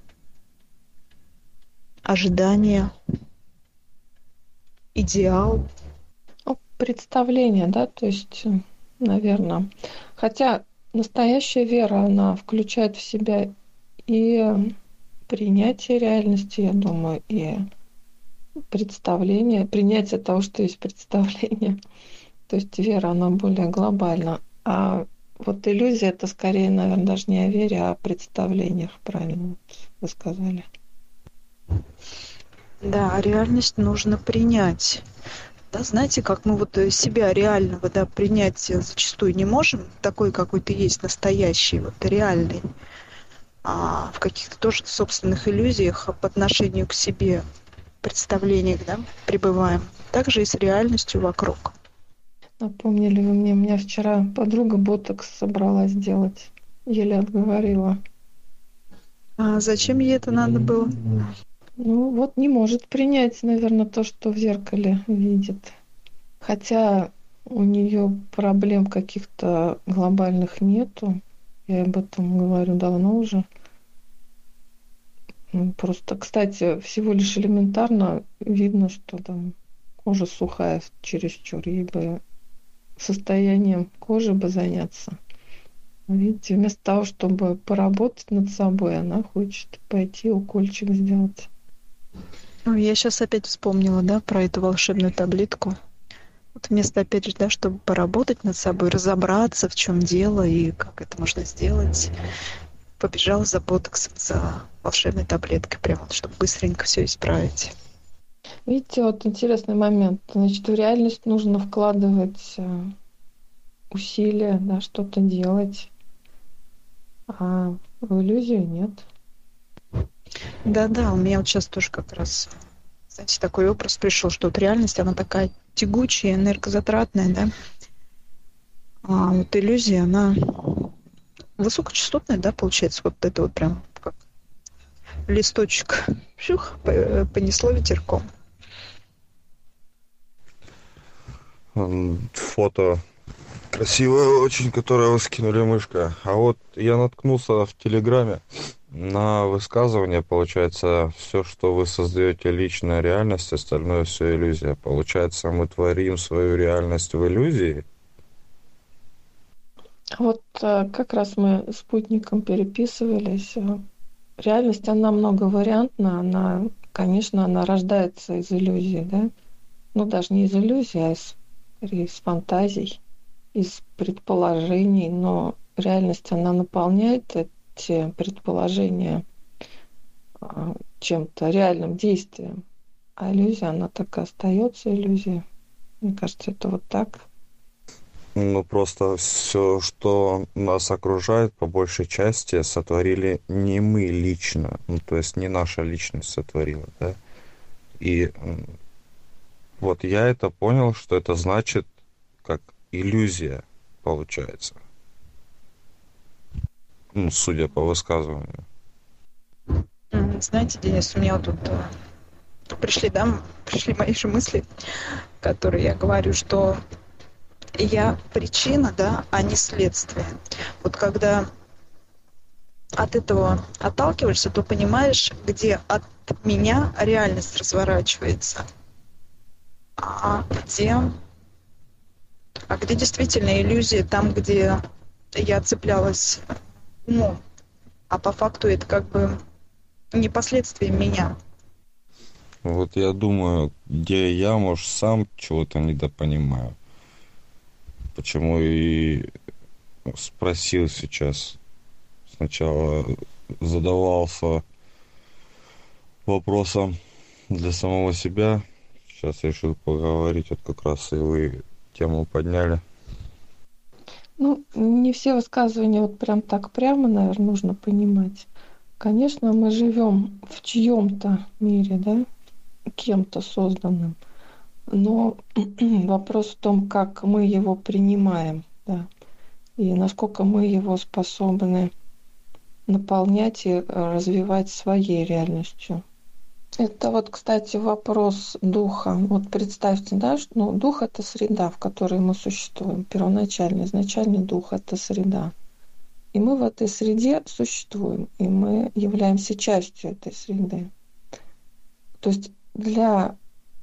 ожидания, идеал. Представление, да, то есть, наверное. Хотя настоящая вера, она включает в себя и принятие реальности, я думаю, и представление, принятие того, что есть представление. То есть вера, она более глобальна. А вот иллюзия это скорее, наверное, даже не о вере, а о представлениях, правильно вы сказали. Да, реальность нужно принять. Да, знаете, как мы вот себя реального да, принять зачастую не можем, такой, какой ты есть, настоящий, вот реальный, а в каких-то тоже собственных иллюзиях по отношению к себе, представлениях, да, пребываем. Также и с реальностью вокруг. Напомнили вы мне, у меня вчера подруга ботокс собралась делать. Еле отговорила. А зачем ей это надо было? Ну вот не может принять, наверное, то, что в зеркале видит. Хотя у нее проблем каких-то глобальных нету. Я об этом говорю давно уже. Ну, просто, кстати, всего лишь элементарно видно, что там кожа сухая чересчур. Ей бы состоянием кожи бы заняться. Видите, вместо того, чтобы поработать над собой, она хочет пойти укольчик сделать. Ну, я сейчас опять вспомнила, да, про эту волшебную таблетку. Вот вместо, опять же, да, чтобы поработать над собой, разобраться, в чем дело и как это можно сделать, побежала за ботоксом, за волшебной таблеткой, прямо, чтобы быстренько все исправить. Видите, вот интересный момент. Значит, в реальность нужно вкладывать э, усилия, да, что-то делать, а в иллюзию нет. Да-да, у меня вот сейчас тоже как раз, знаете, такой образ пришел, что вот реальность, она такая тягучая, энергозатратная, да. А вот иллюзия, она высокочастотная, да, получается, вот это вот прям как листочек, пшух, понесло ветерком. Фото красивое очень, которое вы скинули мышка. А вот я наткнулся в Телеграме на высказывание, получается, все, что вы создаете личная реальность, остальное все иллюзия. Получается, мы творим свою реальность в иллюзии. Вот э, как раз мы спутником переписывались. Э, реальность, она многовариантна, она, конечно, она рождается из иллюзии, да? Ну, даже не из иллюзии, а из, из фантазий, из предположений, но реальность, она наполняет эти предположения а, чем-то реальным действием. А иллюзия, она так и остается иллюзией. Мне кажется, это вот так. Ну, просто все, что нас окружает, по большей части сотворили не мы лично. Ну, то есть не наша личность сотворила, да. И вот я это понял, что это значит как иллюзия получается ну, судя по высказыванию. Знаете, Денис, у меня тут э, пришли, да, пришли мои же мысли, которые я говорю, что я причина, да, а не следствие. Вот когда от этого отталкиваешься, то понимаешь, где от меня реальность разворачивается, а где, а где действительно иллюзия, там, где я цеплялась умом, а по факту это как бы не последствия меня. Вот я думаю, где я, может, сам чего-то недопонимаю. Почему и спросил сейчас. Сначала задавался вопросом для самого себя. Сейчас решил поговорить, вот как раз и вы тему подняли. Ну, не все высказывания вот прям так прямо, наверное, нужно понимать. Конечно, мы живем в чьем-то мире, да, кем-то созданным. Но вопрос в том, как мы его принимаем, да, и насколько мы его способны наполнять и развивать своей реальностью. Это вот, кстати, вопрос духа. Вот представьте, да, что ну, дух это среда, в которой мы существуем. Первоначальный, изначальный дух это среда. И мы в этой среде существуем, и мы являемся частью этой среды. То есть для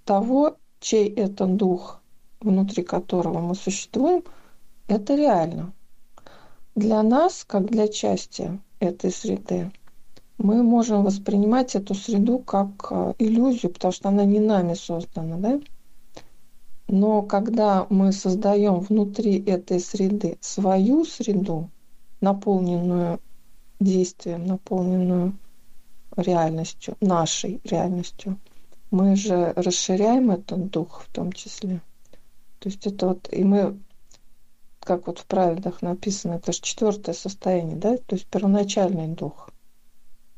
того, чей это дух, внутри которого мы существуем, это реально. Для нас, как для части этой среды, мы можем воспринимать эту среду как э, иллюзию, потому что она не нами создана, да? Но когда мы создаем внутри этой среды свою среду, наполненную действием, наполненную реальностью, нашей реальностью, мы же расширяем этот дух в том числе. То есть это вот, и мы, как вот в правилах написано, это же четвертое состояние, да, то есть первоначальный дух.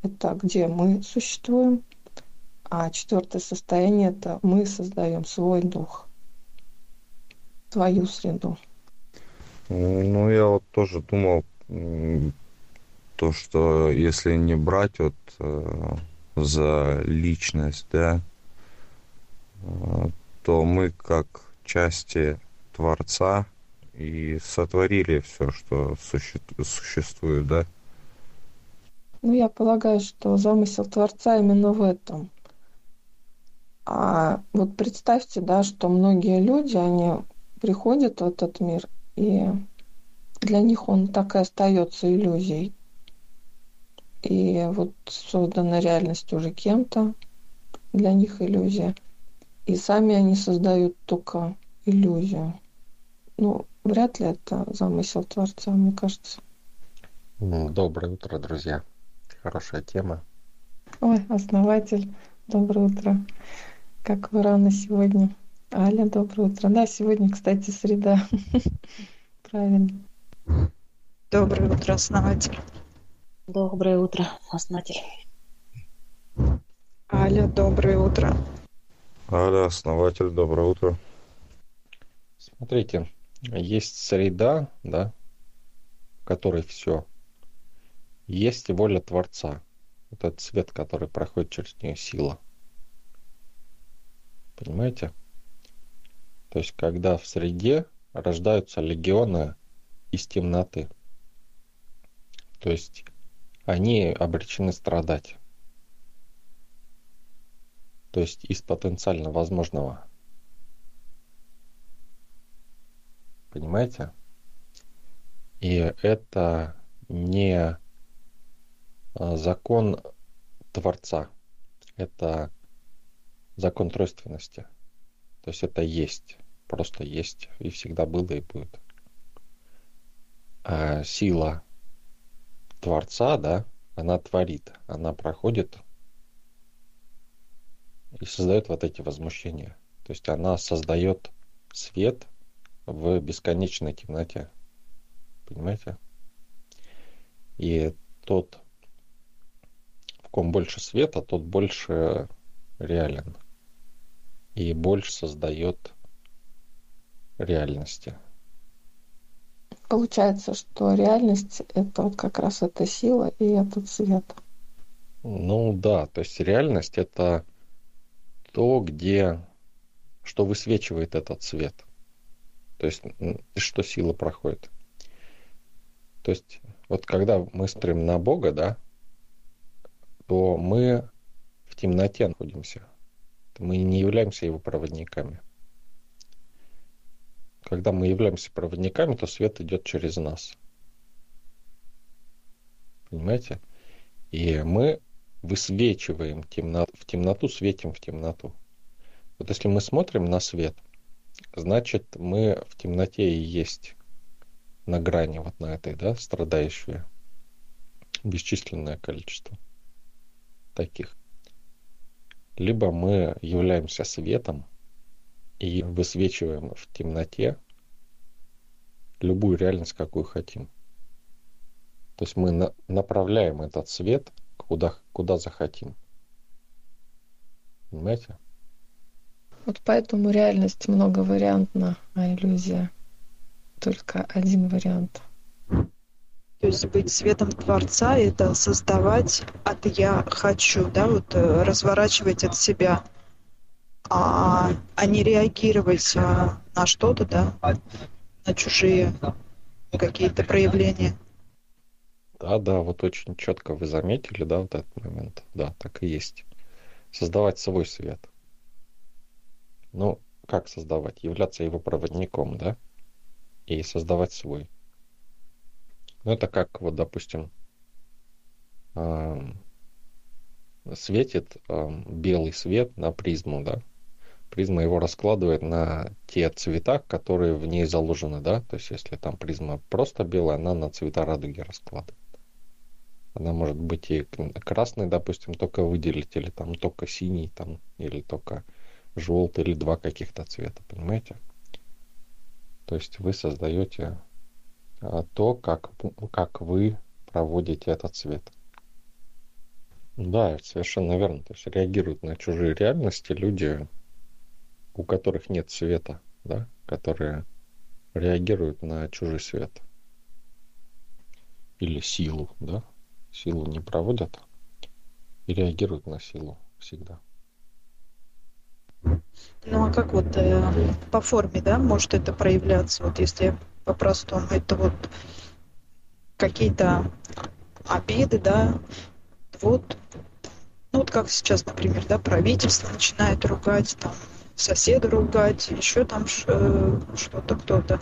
Это где мы существуем, а четвертое состояние это мы создаем свой дух, свою среду. Ну, я вот тоже думал, то, что если не брать вот э, за личность, да, э, то мы как части Творца и сотворили все, что суще существует, да? Ну, я полагаю, что замысел Творца именно в этом. А вот представьте, да, что многие люди, они приходят в этот мир, и для них он так и остается иллюзией. И вот создана реальность уже кем-то, для них иллюзия. И сами они создают только иллюзию. Ну, вряд ли это замысел Творца, мне кажется. Доброе утро, друзья. Хорошая тема. Ой, основатель, доброе утро. Как вы рано сегодня? Аля, доброе утро. Да, сегодня, кстати, среда. Правильно. Доброе утро, основатель. Доброе утро, основатель. Аля, доброе утро. Аля, основатель, доброе утро. Смотрите, есть среда, да, в которой все. Есть воля Творца. Этот цвет, который проходит через нее сила. Понимаете? То есть, когда в среде рождаются легионы из темноты. То есть они обречены страдать. То есть из потенциально возможного. Понимаете? И это не закон Творца. Это закон тройственности. То есть это есть. Просто есть. И всегда было и будет. А сила Творца, да, она творит, она проходит и создает вот эти возмущения. То есть она создает свет в бесконечной темноте. Понимаете? И тот, ком больше света, тот больше реален. И больше создает реальности. Получается, что реальность — это вот как раз эта сила и этот свет. Ну да, то есть реальность — это то, где, что высвечивает этот свет. То есть, что сила проходит. То есть, вот когда мы смотрим на Бога, да, то мы в темноте находимся. Мы не являемся его проводниками. Когда мы являемся проводниками, то свет идет через нас. Понимаете? И мы высвечиваем темноту, в темноту, светим в темноту. Вот если мы смотрим на свет, значит мы в темноте и есть на грани вот на этой, да, страдающие. Бесчисленное количество таких. Либо мы являемся светом, и высвечиваем в темноте любую реальность, какую хотим. То есть мы на, направляем этот свет куда, куда захотим. Понимаете? Вот поэтому реальность многовариантна, а иллюзия только один вариант. То есть быть светом Творца – это создавать от «я хочу», да, вот э, разворачивать от себя, а, а не реагировать а, на что-то, да, на чужие какие-то проявления. Да, да, вот очень четко вы заметили, да, вот этот момент. Да, так и есть. Создавать свой свет. Ну, как создавать? Являться его проводником, да? И создавать свой. Ну, это как, вот, допустим, светит белый свет на призму, да? Призма его раскладывает на те цвета, которые в ней заложены, да? То есть, если там призма просто белая, она на цвета радуги раскладывает. Она может быть и красный, допустим, только выделить, или там только синий, там, или только желтый, или два каких-то цвета, понимаете? То есть вы создаете то, как, как вы проводите этот цвет. Да, совершенно верно. То есть реагируют на чужие реальности люди, у которых нет света, да, которые реагируют на чужой свет. Или силу, да. Силу не проводят и реагируют на силу всегда. Ну а как вот э, по форме, да, может это проявляться, вот если по-простому, это вот какие-то обиды, да, вот, ну вот как сейчас, например, да, правительство начинает ругать, там, соседа ругать, еще там э, что-то кто-то.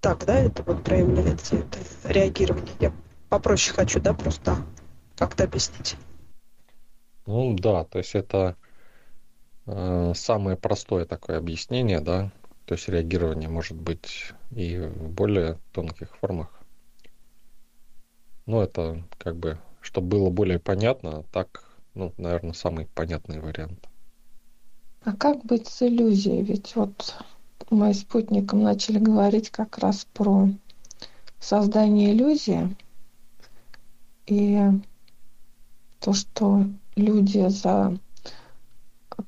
Так, да, это вот проявляется, это реагирование. Я попроще хочу, да, просто как-то объяснить. Ну да, то есть это э, самое простое такое объяснение, да, то есть реагирование может быть и в более тонких формах. Ну, это как бы, чтобы было более понятно, так, ну, наверное, самый понятный вариант. А как быть с иллюзией? Ведь вот мы спутником начали говорить как раз про создание иллюзии и то, что люди за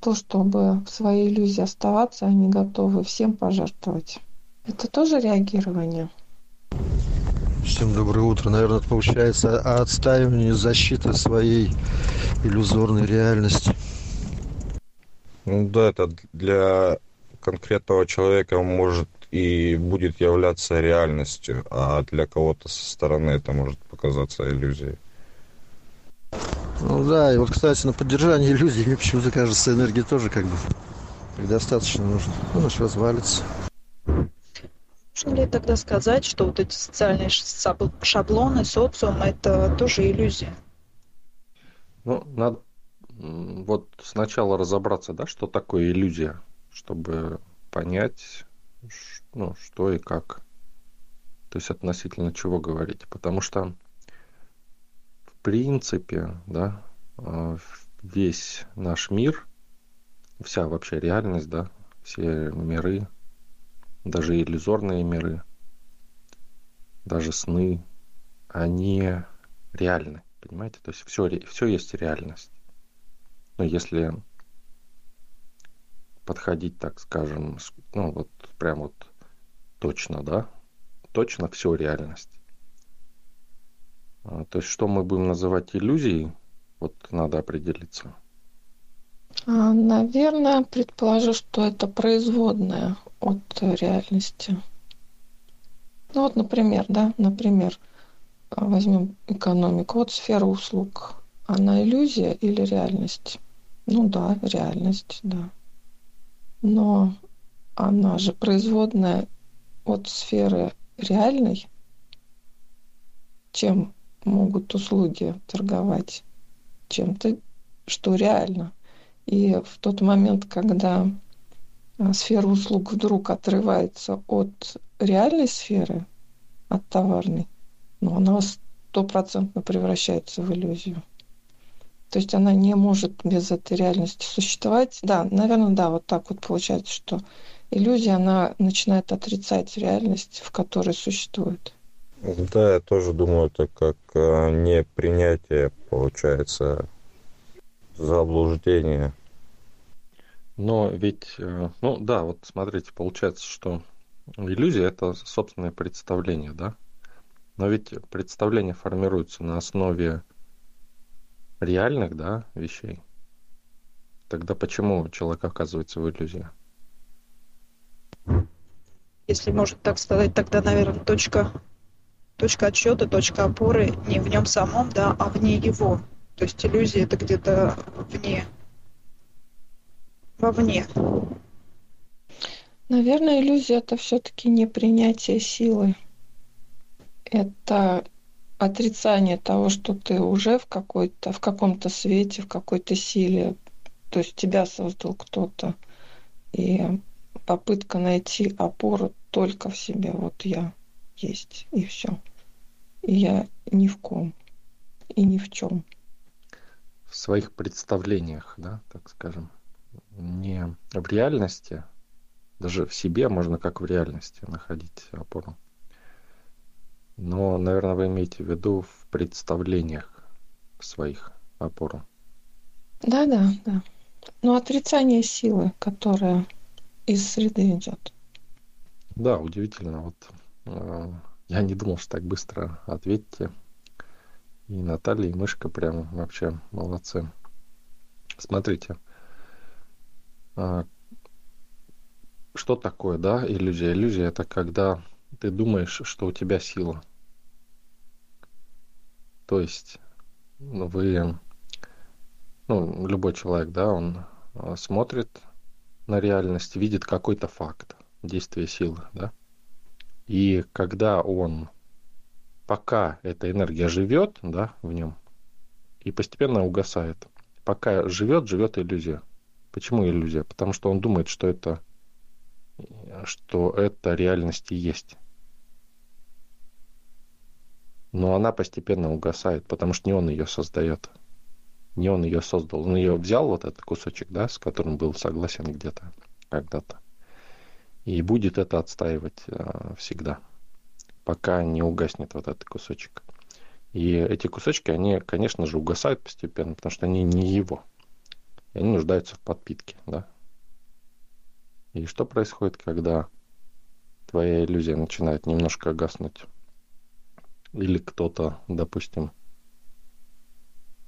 то, чтобы в своей иллюзии оставаться, они готовы всем пожертвовать. Это тоже реагирование? Всем доброе утро. Наверное, это получается отстаивание защиты своей иллюзорной реальности. Ну да, это для конкретного человека может и будет являться реальностью, а для кого-то со стороны это может показаться иллюзией. Ну да, и вот, кстати, на поддержание иллюзий, мне почему-то кажется, энергии тоже как бы достаточно нужно. Ну, наш развалится. Можно ли тогда сказать, что вот эти социальные шаблоны, социум – это тоже иллюзия? Ну, надо вот сначала разобраться, да, что такое иллюзия, чтобы понять, ну, что и как. То есть относительно чего говорить. Потому что принципе, да, а, весь наш мир, вся вообще реальность, да, все миры, даже иллюзорные миры, даже сны, они реальны, понимаете? То есть все, все есть реальность. Но если подходить, так скажем, ну вот прям вот точно, да, точно все реальность. А, то есть что мы будем называть иллюзией, вот надо определиться. А, наверное, предположу, что это производная от реальности. Ну вот, например, да, например, возьмем экономику. Вот сфера услуг. Она иллюзия или реальность? Ну да, реальность, да. Но она же производная от сферы реальной, чем могут услуги торговать чем-то, что реально. И в тот момент, когда а, сфера услуг вдруг отрывается от реальной сферы, от товарной, ну, она стопроцентно превращается в иллюзию. То есть она не может без этой реальности существовать. Да, наверное, да, вот так вот получается, что иллюзия, она начинает отрицать реальность, в которой существует. Да, я тоже думаю, это как э, непринятие, получается, заблуждение. Но ведь, э, ну да, вот смотрите, получается, что иллюзия это собственное представление, да? Но ведь представление формируется на основе реальных, да, вещей. Тогда почему человек оказывается в иллюзии? Если можно так сказать, тогда, наверное, точка, точка отсчета, точка опоры не в нем самом, да, а вне его. То есть иллюзия это где-то вне, вовне. Наверное, иллюзия это все-таки не принятие силы. Это отрицание того, что ты уже в какой-то, в каком-то свете, в какой-то силе. То есть тебя создал кто-то. И попытка найти опору только в себе. Вот я есть, и все. И я ни в ком, и ни в чем. В своих представлениях, да, так скажем, не в реальности, даже в себе можно как в реальности находить опору. Но, наверное, вы имеете в виду в представлениях своих опору. Да, да, да. Но отрицание силы, которая из среды идет. Да, удивительно. Вот я не думал, что так быстро ответите. И Наталья, и Мышка прям вообще молодцы. Смотрите, э, что такое, да, иллюзия? Иллюзия это когда ты думаешь, что у тебя сила. То есть ну, вы, ну, любой человек, да, он э, смотрит на реальность, видит какой-то факт действия силы, да. И когда он, пока эта энергия живет, да, в нем, и постепенно угасает, пока живет, живет иллюзия. Почему иллюзия? Потому что он думает, что это, что это реальность и есть. Но она постепенно угасает, потому что не он ее создает не он ее создал. Он ее взял, вот этот кусочек, да, с которым был согласен где-то, когда-то. И будет это отстаивать э, всегда, пока не угаснет вот этот кусочек. И эти кусочки, они, конечно же, угасают постепенно, потому что они не его. И они нуждаются в подпитке, да. И что происходит, когда твоя иллюзия начинает немножко гаснуть? Или кто-то, допустим,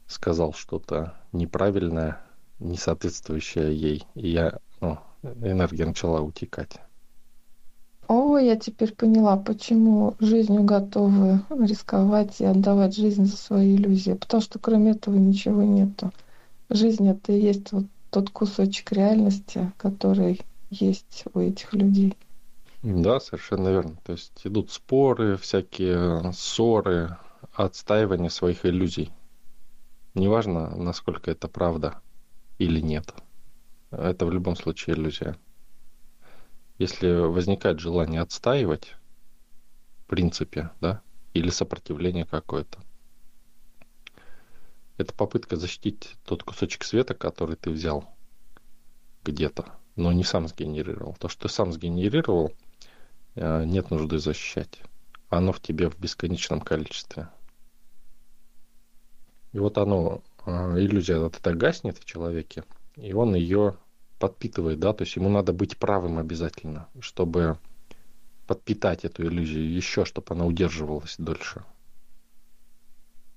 сказал что-то неправильное, не соответствующее ей. И я, ну, энергия начала утекать. О, я теперь поняла, почему жизнью готовы рисковать и отдавать жизнь за свои иллюзии. Потому что кроме этого ничего нету. Жизнь это и есть вот тот кусочек реальности, который есть у этих людей. Да, совершенно верно. То есть идут споры, всякие ссоры, отстаивание своих иллюзий. Неважно, насколько это правда или нет. Это в любом случае иллюзия. Если возникает желание отстаивать, в принципе, да, или сопротивление какое-то, это попытка защитить тот кусочек света, который ты взял где-то, но не сам сгенерировал. То, что ты сам сгенерировал, э, нет нужды защищать. Оно в тебе в бесконечном количестве. И вот оно, а, иллюзия вот эта гаснет в человеке, и он ее подпитывает, да, то есть ему надо быть правым обязательно, чтобы подпитать эту иллюзию еще, чтобы она удерживалась дольше.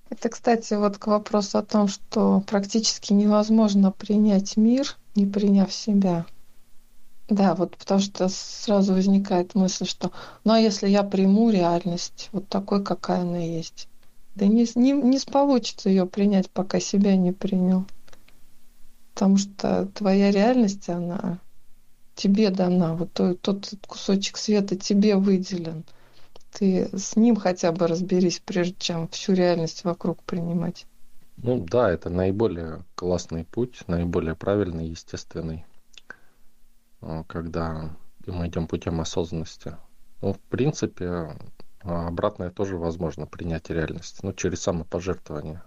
Это, кстати, вот к вопросу о том, что практически невозможно принять мир, не приняв себя. Да, вот потому что сразу возникает мысль, что ну а если я приму реальность вот такой, какая она есть, да не, не, не получится ее принять, пока себя не принял. Потому что твоя реальность, она тебе дана. Вот тот, кусочек света тебе выделен. Ты с ним хотя бы разберись, прежде чем всю реальность вокруг принимать. Ну да, это наиболее классный путь, наиболее правильный, естественный, а, когда мы идем путем осознанности. Ну, в принципе, а обратное тоже возможно принять реальность, но через самопожертвование.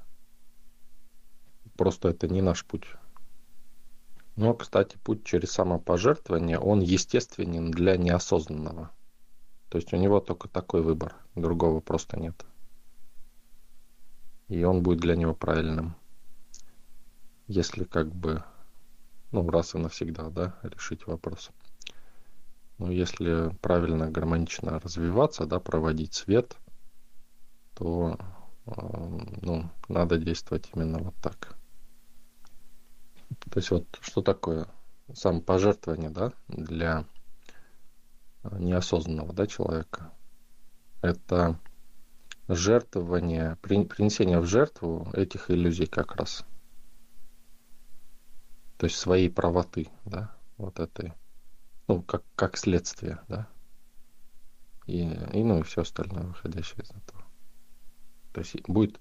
Просто это не наш путь. Но, кстати, путь через самопожертвование, он естественен для неосознанного. То есть у него только такой выбор, другого просто нет. И он будет для него правильным. Если как бы, ну, раз и навсегда, да, решить вопрос. Ну, если правильно, гармонично развиваться, да, проводить свет, то ну, надо действовать именно вот так. То есть вот что такое самопожертвование, да, для неосознанного, да, человека? Это жертвование, принесение в жертву этих иллюзий как раз. То есть своей правоты, да, вот этой, ну, как, как следствие, да, и, и ну, и все остальное, выходящее из этого. То есть будет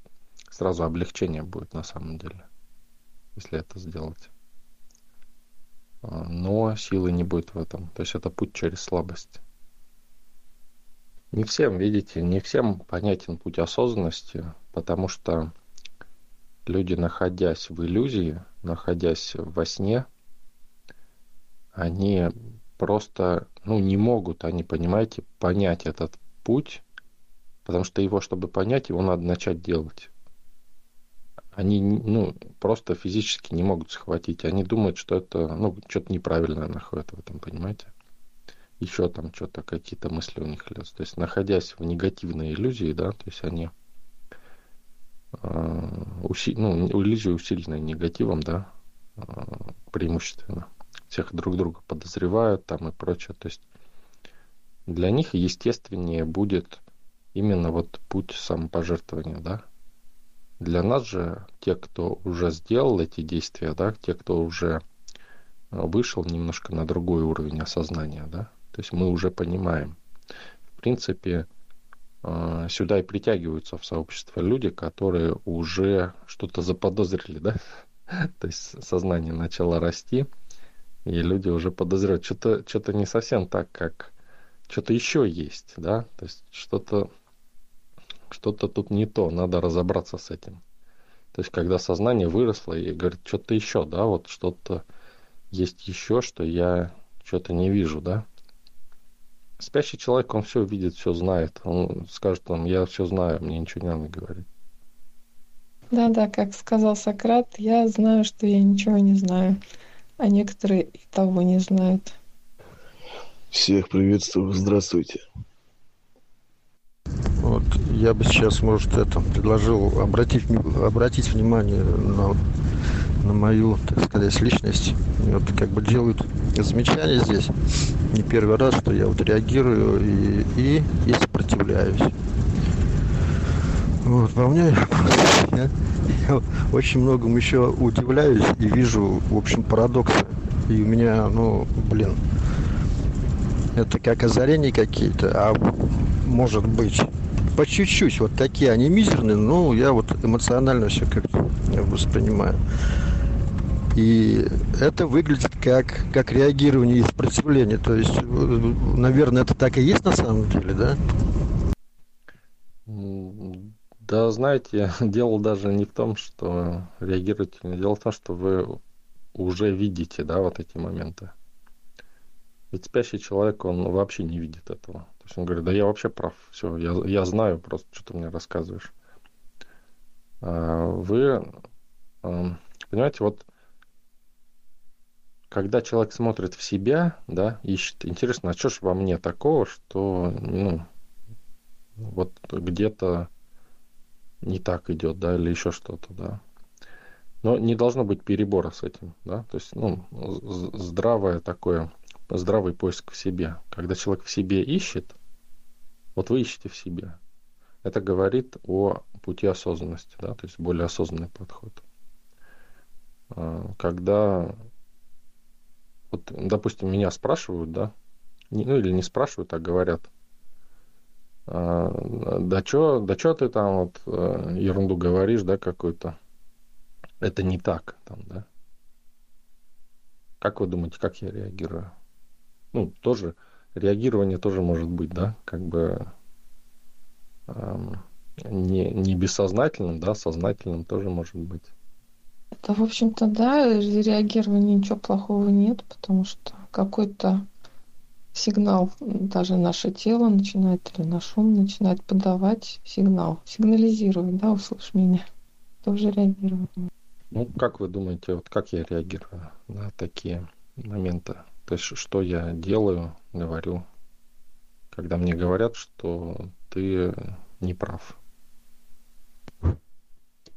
сразу облегчение будет на самом деле, если это сделать. А, но силы не будет в этом. То есть это путь через слабость. Не всем, видите, не всем понятен путь осознанности, потому что люди, находясь в иллюзии, находясь во сне, они просто, ну, не могут, они, понимаете, понять этот путь, потому что его, чтобы понять, его надо начать делать. Они, ну, просто физически не могут схватить. Они думают, что это, ну, что-то неправильное находят в этом, понимаете? еще там что-то, какие-то мысли у них лезут. То есть, находясь в негативной иллюзии, да, то есть они э, уси, ну, иллюзии усиленные негативом, да, э, преимущественно. Всех друг друга подозревают там и прочее. То есть для них естественнее будет именно вот путь самопожертвования, да. Для нас же, те, кто уже сделал эти действия, да, те, кто уже вышел немножко на другой уровень осознания, да, то есть мы уже понимаем. В принципе, э, сюда и притягиваются в сообщество люди, которые уже что-то заподозрили, да? То есть сознание начало расти, и люди уже подозревают, что-то что не совсем так, как что-то еще есть, да? То есть что-то что-то тут не то, надо разобраться с этим. То есть, когда сознание выросло и говорит, что-то еще, да, вот что-то есть еще, что я что-то не вижу, да. Спящий человек, он все видит, все знает. Он скажет вам, я все знаю, мне ничего не надо говорить. Да, да, как сказал Сократ, я знаю, что я ничего не знаю, а некоторые и того не знают. Всех приветствую, здравствуйте. Вот я бы сейчас, может, это предложил обратить, обратить внимание на на мою, так сказать, личность. Вот как бы делают замечания здесь. Не первый раз, что я вот реагирую и, и, и сопротивляюсь. Вот, во мне я, я очень многому еще удивляюсь и вижу, в общем, парадоксы. И у меня, ну, блин, это как озарения какие-то, а может быть по чуть-чуть вот такие они мизерные, ну я вот эмоционально все как-то воспринимаю. И это выглядит как, как реагирование и сопротивление. То есть, наверное, это так и есть на самом деле, да? Да, знаете, дело даже не в том, что реагируете, дело в том, что вы уже видите, да, вот эти моменты. Ведь спящий человек, он вообще не видит этого. То есть он говорит, да я вообще прав, все, я, я знаю просто, что ты мне рассказываешь. А вы, понимаете, вот когда человек смотрит в себя, да, ищет, интересно, а что ж во мне такого, что, ну, вот где-то не так идет, да, или еще что-то, да. Но не должно быть перебора с этим, да, то есть, ну, здравое такое, здравый поиск в себе. Когда человек в себе ищет, вот вы ищете в себе, это говорит о пути осознанности, да, то есть более осознанный подход. А, когда вот, допустим, меня спрашивают, да, ну или не спрашивают, а говорят, а, да чё, да чё ты там вот э, ерунду говоришь, да, какую-то. Это не так, там, да. Как вы думаете, как я реагирую? Ну, тоже, реагирование тоже может быть, да, как бы эм, не, не бессознательным, да, сознательным тоже может быть. Да, в общем-то, да, реагирования ничего плохого нет, потому что какой-то сигнал, даже наше тело начинает, или наш ум начинает подавать сигнал, сигнализировать, да, услышь меня, тоже реагирование. Ну, как вы думаете, вот как я реагирую на такие моменты? То есть, что я делаю, говорю, когда мне говорят, что ты не прав.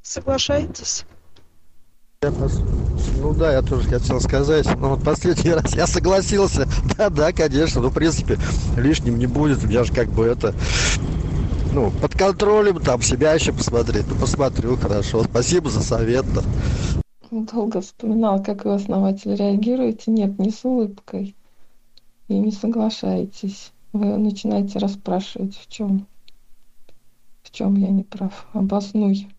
Соглашаетесь? Я пос- Ну да, я тоже хотел сказать. Но вот последний раз я согласился. Да, да, конечно. Ну, в принципе, лишним не будет. Я же как бы это... Ну, под контролем, там, себя еще посмотреть. Ну, посмотрю, хорошо. Спасибо за совет. да. Долго вспоминал, как вы, основатель, реагируете. Нет, не с улыбкой. И не соглашаетесь. Вы начинаете расспрашивать, в чем, в чем я не прав. Обоснуй.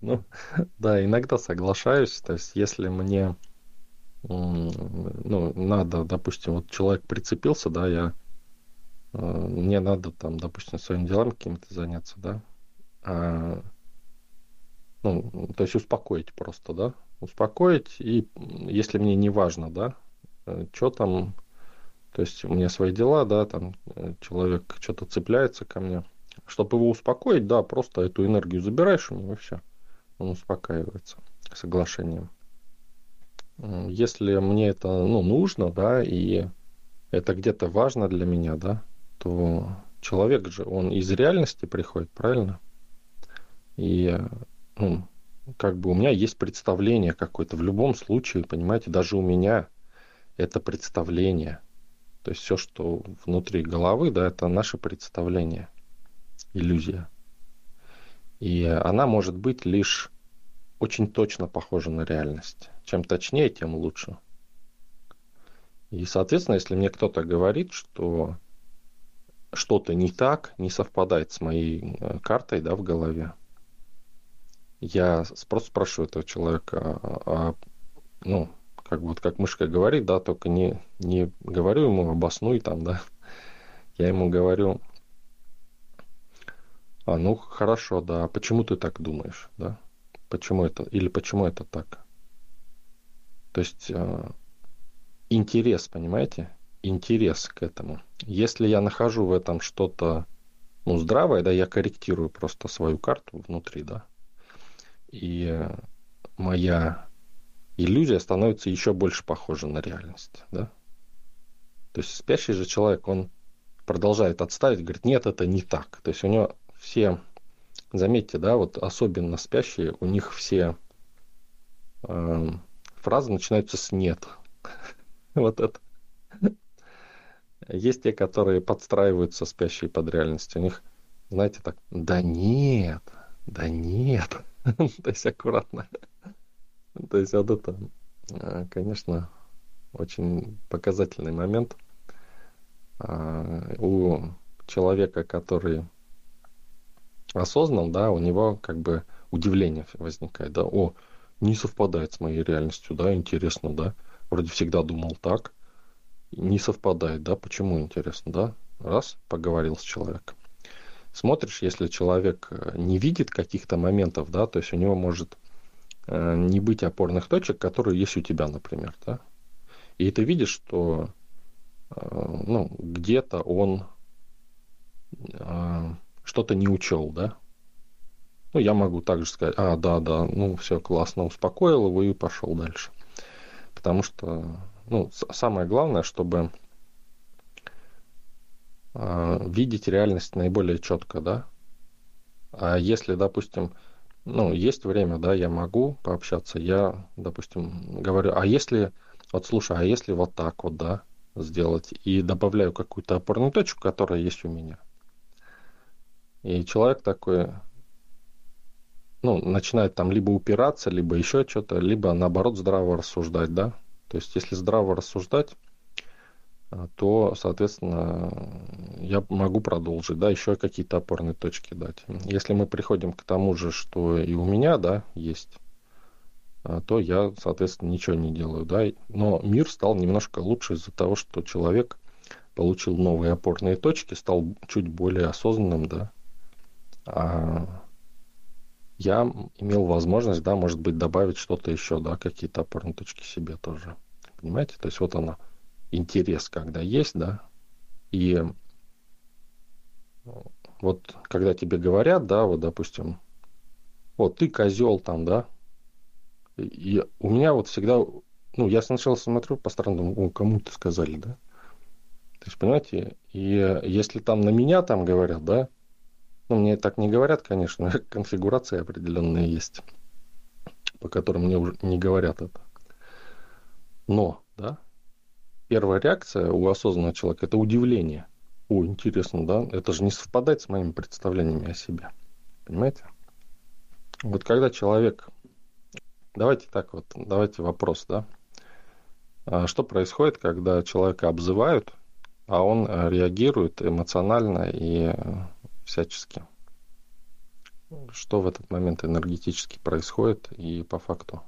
Ну, да, иногда соглашаюсь. То есть, если мне ну, надо, допустим, вот человек прицепился, да, я э, мне надо там, допустим, своими делами какими-то заняться, да, а, ну, то есть успокоить просто, да, успокоить, и если мне не важно, да, что там, то есть у меня свои дела, да, там э, человек что-то цепляется ко мне, чтобы его успокоить, да, просто эту энергию забираешь у него, и все, он успокаивается соглашением. Если мне это, ну, нужно, да, и это где-то важно для меня, да, то человек же, он из реальности приходит, правильно? И, э, ну, как бы у меня есть представление какое-то. В любом случае, понимаете, даже у меня это представление. То есть все, что внутри головы, да, это наше представление, иллюзия. И она может быть лишь очень точно похожа на реальность. Чем точнее, тем лучше. И, соответственно, если мне кто-то говорит, что что-то не так, не совпадает с моей э, картой да, в голове, я просто спрашиваю этого человека, а, а, ну, как вот как мышка говорит, да, только не, не говорю ему обоснуй там, да, я ему говорю, а, ну, хорошо, да, а почему ты так думаешь, да, почему это, или почему это так? То есть э, интерес, понимаете, интерес к этому. Если я нахожу в этом что-то, ну, здравое, да, я корректирую просто свою карту внутри, да, и э, моя иллюзия становится еще больше похожа на реальность, да. То есть спящий же человек, он продолжает отставить, говорит, нет, это не так. То есть у него все, заметьте, да, вот особенно спящие, у них все э, фразы начинаются с нет. Вот это. Есть те, которые подстраиваются спящие под реальность. У них, знаете, так, да нет, да нет. То есть аккуратно. То есть вот это, э, конечно, очень показательный момент. А, у человека, который осознан, да, у него как бы удивление возникает, да, о, не совпадает с моей реальностью, да, интересно, да, вроде всегда думал так, не совпадает, да, почему интересно, да, раз, поговорил с человеком. Смотришь, если человек э, не видит каких-то моментов, да, то есть у него может э, не быть опорных точек, которые есть у тебя, например, да, и ты видишь, что э, ну, где-то он что-то не учел, да, ну, я могу также сказать, а, да, да, ну, все классно, успокоил его и пошел дальше. Потому что, ну, самое главное, чтобы а, видеть реальность наиболее четко, да. А если, допустим, ну, есть время, да, я могу пообщаться, я, допустим, говорю, а если, вот слушай, а если вот так вот, да, сделать, и добавляю какую-то опорную точку, которая есть у меня. И человек такой, ну, начинает там либо упираться, либо еще что-то, либо наоборот здраво рассуждать, да. То есть, если здраво рассуждать, то, соответственно, я могу продолжить, да, еще какие-то опорные точки дать. Если мы приходим к тому же, что и у меня, да, есть, а, то я, соответственно, ничего не делаю, да. Но мир стал немножко лучше из-за того, что человек получил новые опорные точки, стал чуть более осознанным, да. А я имел возможность, да, может быть, добавить что-то еще, да, какие-то опорные точки себе тоже. Понимаете? То есть вот она, интерес, когда есть, да, и вот когда тебе говорят, да, вот, допустим, вот ты козел там, да, и у меня вот всегда, ну, я сначала смотрю по сторонам, думаю, кому-то сказали, да, то есть, понимаете, и если там на меня там говорят, да, Ну, мне так не говорят, конечно, конфигурации определенные есть, по которым мне уже не говорят это. Но, первая реакция у осознанного человека – это удивление. О, интересно, да? Это же не совпадает с моими представлениями о себе. Понимаете? Вот когда человек... Давайте так вот, давайте вопрос, да? А что происходит, когда человека обзывают, а он э, реагирует эмоционально и э, всячески? Что в этот момент энергетически происходит и по факту?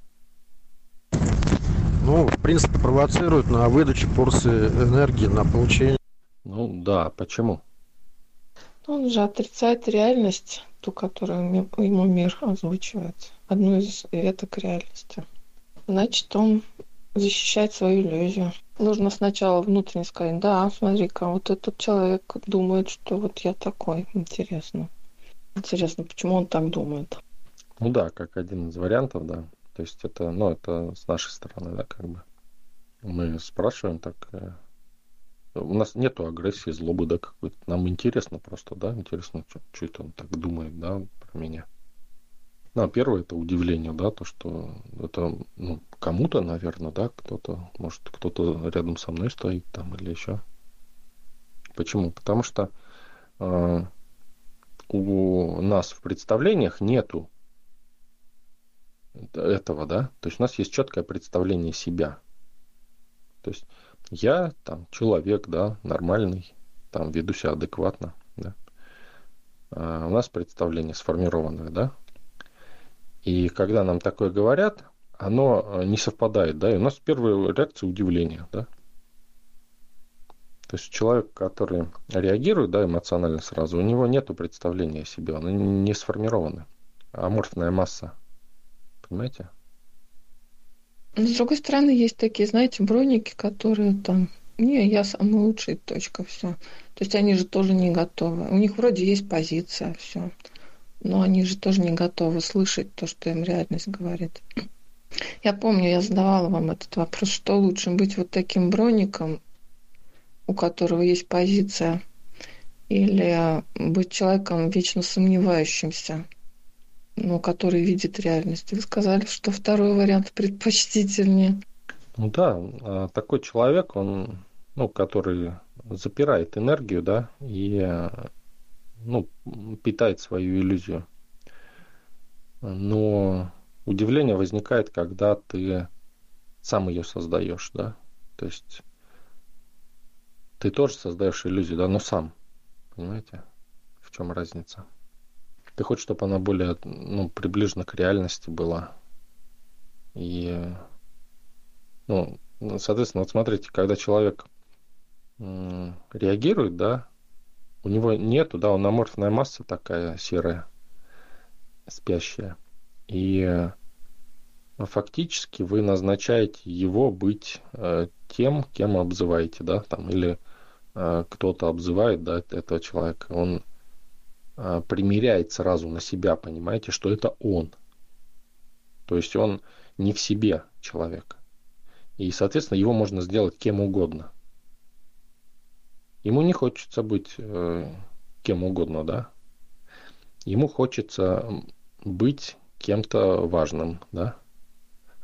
Ну, в принципе, провоцирует на выдачу порции энергии, на получение. Ну да, почему? Он же отрицает реальность, ту, которую ему мир озвучивает. Одну из веток реальности. Значит, он защищает свою иллюзию. Нужно сначала внутренне сказать, да, смотри-ка, вот этот человек думает, что вот я такой. Интересно. Интересно, почему он так думает? Ну да, как один из вариантов, да. То есть это, ну, это с нашей стороны, да, как бы. Мы спрашиваем так. Э, у нас нету агрессии, злобы, да, какой-то. Нам интересно просто, да, интересно, что, это он так думает, да, про меня. Ну, а первое это удивление, да, то, что это, ну, кому-то, наверное, да, кто-то, может, кто-то рядом со мной стоит там или еще. Почему? Потому что э, у нас в представлениях нету этого, да, то есть у нас есть четкое представление себя. То есть я там человек, да, нормальный, там веду себя адекватно, да. А у нас представление сформированное, да. И когда нам такое говорят, оно не совпадает, да, и у нас первая реакция удивления, да. То есть человек, который реагирует, да, эмоционально сразу, у него нет представления о себе, оно не сформировано. Аморфная масса понимаете? Но, с другой стороны, есть такие, знаете, броники, которые там, не, я самый лучший, точка, все. То есть они же тоже не готовы. У них вроде есть позиция, все. Но они же тоже не готовы слышать то, что им реальность говорит. Я помню, я задавала вам этот вопрос, что лучше быть вот таким броником, у которого есть позиция, или быть человеком вечно сомневающимся – ну, который видит реальность. Вы сказали, что второй вариант предпочтительнее. Ну да, а такой человек, он, ну, который запирает энергию, да, и, ну, питает свою иллюзию. Но удивление возникает, когда ты сам ее создаешь, да, то есть ты тоже создаешь иллюзию, да, но сам, понимаете, в чем разница? Ты хочешь, чтобы она более ну, приближена к реальности была. И, ну, соответственно, вот смотрите, когда человек реагирует, да, у него нету, да, он аморфная масса такая серая, спящая. И фактически вы назначаете его быть э, тем, кем обзываете, да, там, или э, кто-то обзывает, да, этого человека. Он примеряет сразу на себя, понимаете, что это он. То есть он не в себе человек. И, соответственно, его можно сделать кем угодно. Ему не хочется быть э, кем угодно, да. Ему хочется быть кем-то важным, да.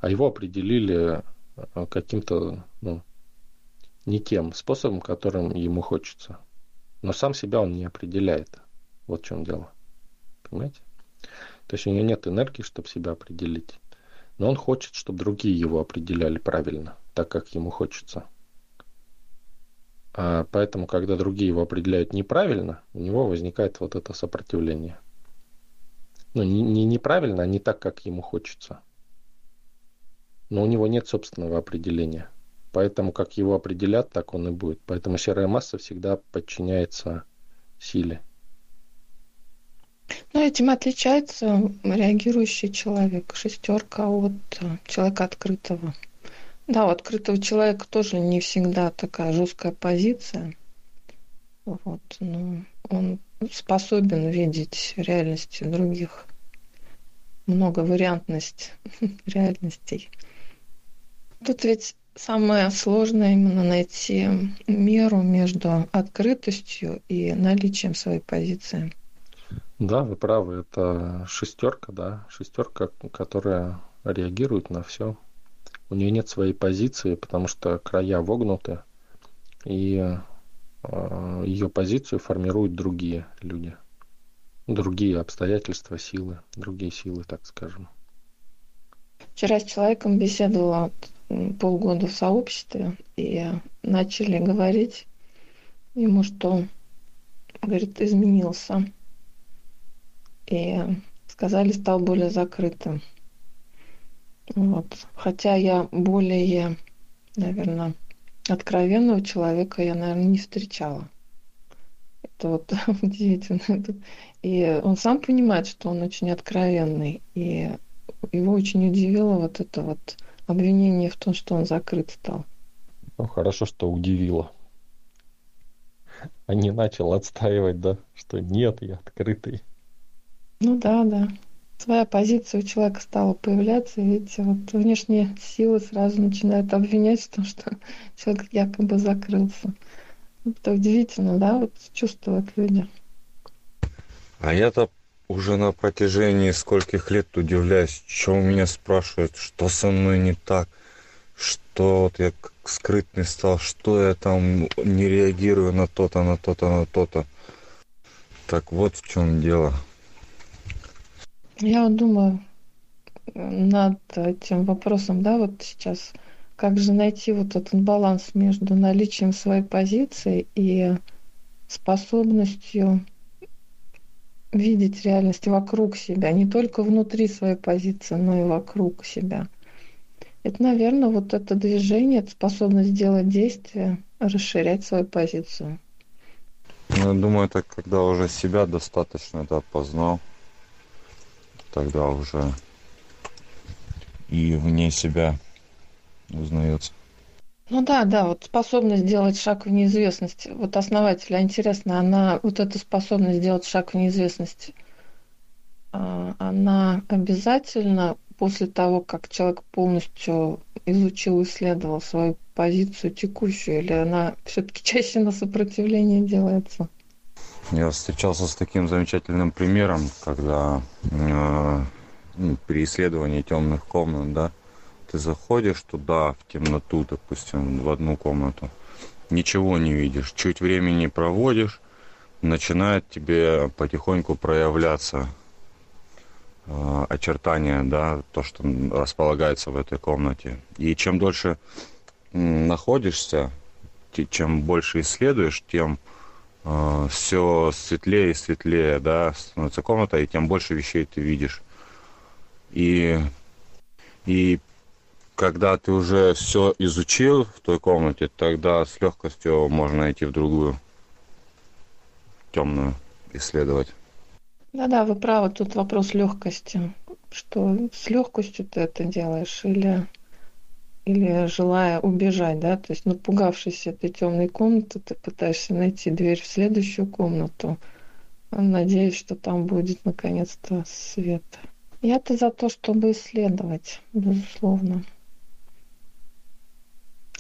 А его определили э, каким-то, ну, не тем способом, которым ему хочется. Но сам себя он не определяет. Вот в чем дело. Понимаете? То есть у него нет энергии, чтобы себя определить. Но он хочет, чтобы другие его определяли правильно, так как ему хочется. А поэтому, когда другие его определяют неправильно, у него возникает вот это сопротивление. Ну, не, не неправильно, а не так, как ему хочется. Но у него нет собственного определения. Поэтому, как его определят, так он и будет. Поэтому серая масса всегда подчиняется силе. Ну, этим отличается реагирующий человек, шестерка от э, человека открытого. Да, у открытого человека тоже не всегда такая жесткая позиция. Вот, но он способен видеть реальности других. Много вариантность реальностей. Тут ведь самое сложное именно найти меру между открытостью и наличием своей позиции. Да, вы правы, это шестерка, да, шестерка, которая реагирует на все. У нее нет своей позиции, потому что края вогнуты, и э, ее позицию формируют другие люди, другие обстоятельства, силы, другие силы, так скажем. Вчера с человеком беседовала полгода в сообществе и начали говорить ему, что, говорит, изменился. И сказали, стал более закрытым. Вот. Хотя я более, наверное, откровенного человека я, наверное, не встречала. Это вот удивительно. И он сам понимает, что он очень откровенный. И его очень удивило вот это вот обвинение в том, что он закрыт стал. Ну, хорошо, что удивило. А не начал отстаивать, да, что нет, я открытый. Ну да, да. Своя позиция у человека стала появляться, и видите, вот внешние силы сразу начинают обвинять в том, что человек якобы закрылся. Это удивительно, да, вот чувствуют люди. А я-то уже на протяжении скольких лет удивляюсь, что у меня спрашивают, что со мной не так, что вот я скрытный стал, что я там не реагирую на то-то, на то-то, на то-то. Так вот в чем дело. Я вот думаю над этим вопросом, да, вот сейчас, как же найти вот этот баланс между наличием своей позиции и способностью видеть реальность вокруг себя, не только внутри своей позиции, но и вокруг себя. Это, наверное, вот это движение, это способность сделать действие, расширять свою позицию. Ну, я думаю, это когда уже себя достаточно да, познал, тогда уже и вне себя узнается. Ну да, да, вот способность сделать шаг в неизвестность. Вот основателя, интересно, она, вот эта способность сделать шаг в неизвестность, а, она обязательно после того, как человек полностью изучил, исследовал свою позицию текущую, или она все-таки чаще на сопротивление делается? Я встречался с таким замечательным примером, когда э, ну, при исследовании темных комнат, да, ты заходишь туда, в темноту, допустим, в одну комнату, ничего не видишь, чуть времени проводишь, начинает тебе потихоньку проявляться э, очертания, да, то, что располагается в этой комнате. И чем дольше находишься, чем больше исследуешь, тем э, все светлее и светлее, да, становится комната, и тем больше вещей ты видишь. И, и когда ты уже все изучил в той комнате, тогда с легкостью можно идти в другую темную исследовать. Да-да, вы правы, тут вопрос легкости. Что с легкостью ты это делаешь или, или желая убежать, да, то есть напугавшись этой темной комнаты, ты пытаешься найти дверь в следующую комнату, надеясь, что там будет наконец-то свет. Я-то за то, чтобы исследовать, безусловно.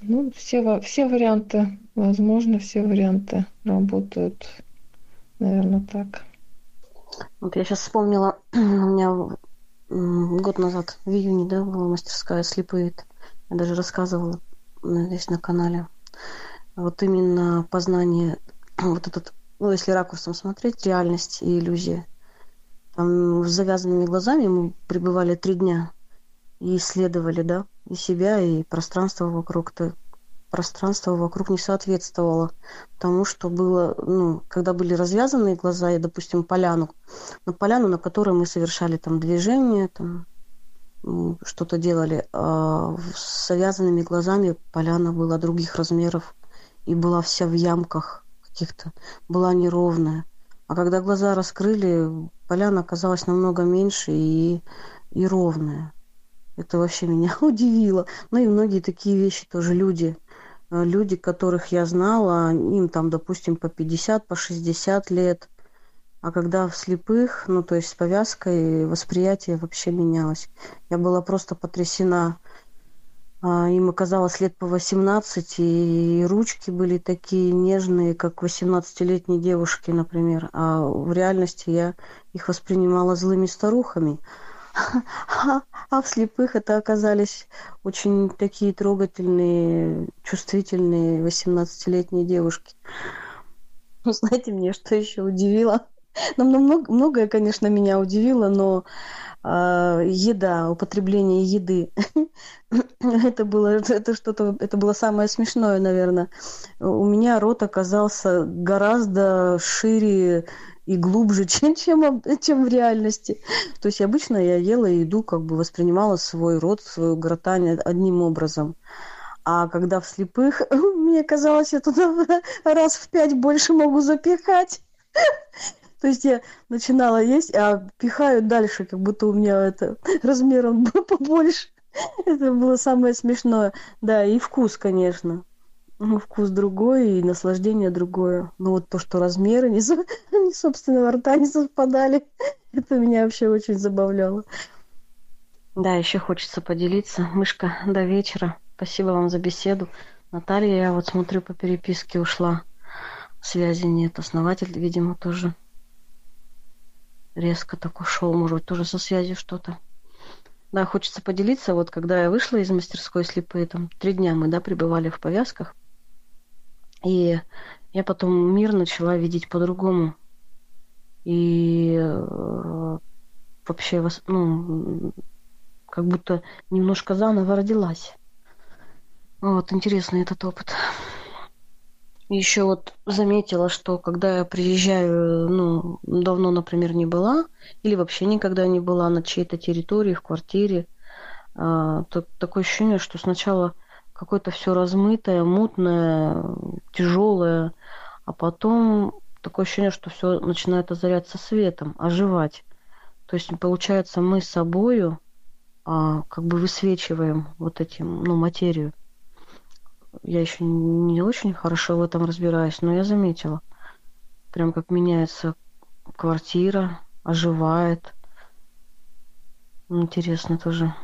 Ну, все, все варианты возможно, все варианты работают, наверное, так. Вот я сейчас вспомнила, у меня год назад, в июне, да, была мастерская слепые. Я даже рассказывала здесь на канале. Вот именно познание, вот этот, ну, если ракурсом смотреть, реальность и иллюзия. Там с завязанными глазами мы пребывали три дня и исследовали, да, и себя, и пространство вокруг. То пространство вокруг не соответствовало тому, что было, ну, когда были развязанные глаза, и, допустим, поляну, на поляну, на которой мы совершали там движение, там, что-то делали, а с завязанными глазами поляна была других размеров и была вся в ямках каких-то, была неровная. А когда глаза раскрыли, поляна оказалась намного меньше и, и ровная. Это вообще меня удивило. Ну и многие такие вещи тоже люди, э, люди, которых я знала, им там, допустим, по 50, по 60 лет. А когда в слепых, ну то есть с повязкой, восприятие вообще менялось. Я была просто потрясена А, им оказалось лет по 18, и ручки были такие нежные, как 18-летней девушки, например. А в реальности я их воспринимала злыми старухами. А в слепых это оказались очень такие трогательные, чувствительные 18-летние девушки. Знаете, мне что еще удивило? Ну, много, многое, конечно, меня удивило, но э, еда, употребление еды, это было, это что-то, это было самое смешное, наверное. У меня рот оказался гораздо шире и глубже, чем, чем, чем в реальности. То есть обычно я ела еду, как бы воспринимала свой рот, свою гортань одним образом. А когда в слепых, мне казалось, я туда раз в пять больше могу запихать. То есть я начинала есть, а пихаю дальше, как будто у меня это размером побольше. Это было самое смешное. Да, и вкус, конечно. Ну, вкус другой и наслаждение другое. Но вот то, что размеры не, не собственного рта не совпадали, это меня вообще очень забавляло. Да, еще хочется поделиться. Мышка, до вечера. Спасибо вам за беседу. Наталья, я вот смотрю по переписке ушла. Связи нет. Основатель, видимо, тоже резко так ушел. Может быть, тоже со связью что-то. Да, хочется поделиться. Вот когда я вышла из мастерской слепые, там три дня мы, да, пребывали в повязках. И я потом мир начала видеть по-другому. И э, вообще, ну, как будто немножко заново родилась. Вот, интересный этот опыт. Еще вот заметила, что когда я приезжаю, ну, давно, например, не была, или вообще никогда не была на чьей-то территории, в квартире, а, то такое ощущение, что сначала какое-то все размытое, мутное, тяжелое, а потом такое ощущение, что все начинает озаряться светом, оживать. То есть, получается, мы собою а, как бы высвечиваем вот этим, ну, материю. Я еще не очень хорошо в этом разбираюсь, но я заметила, прям как меняется квартира, оживает. Интересно тоже.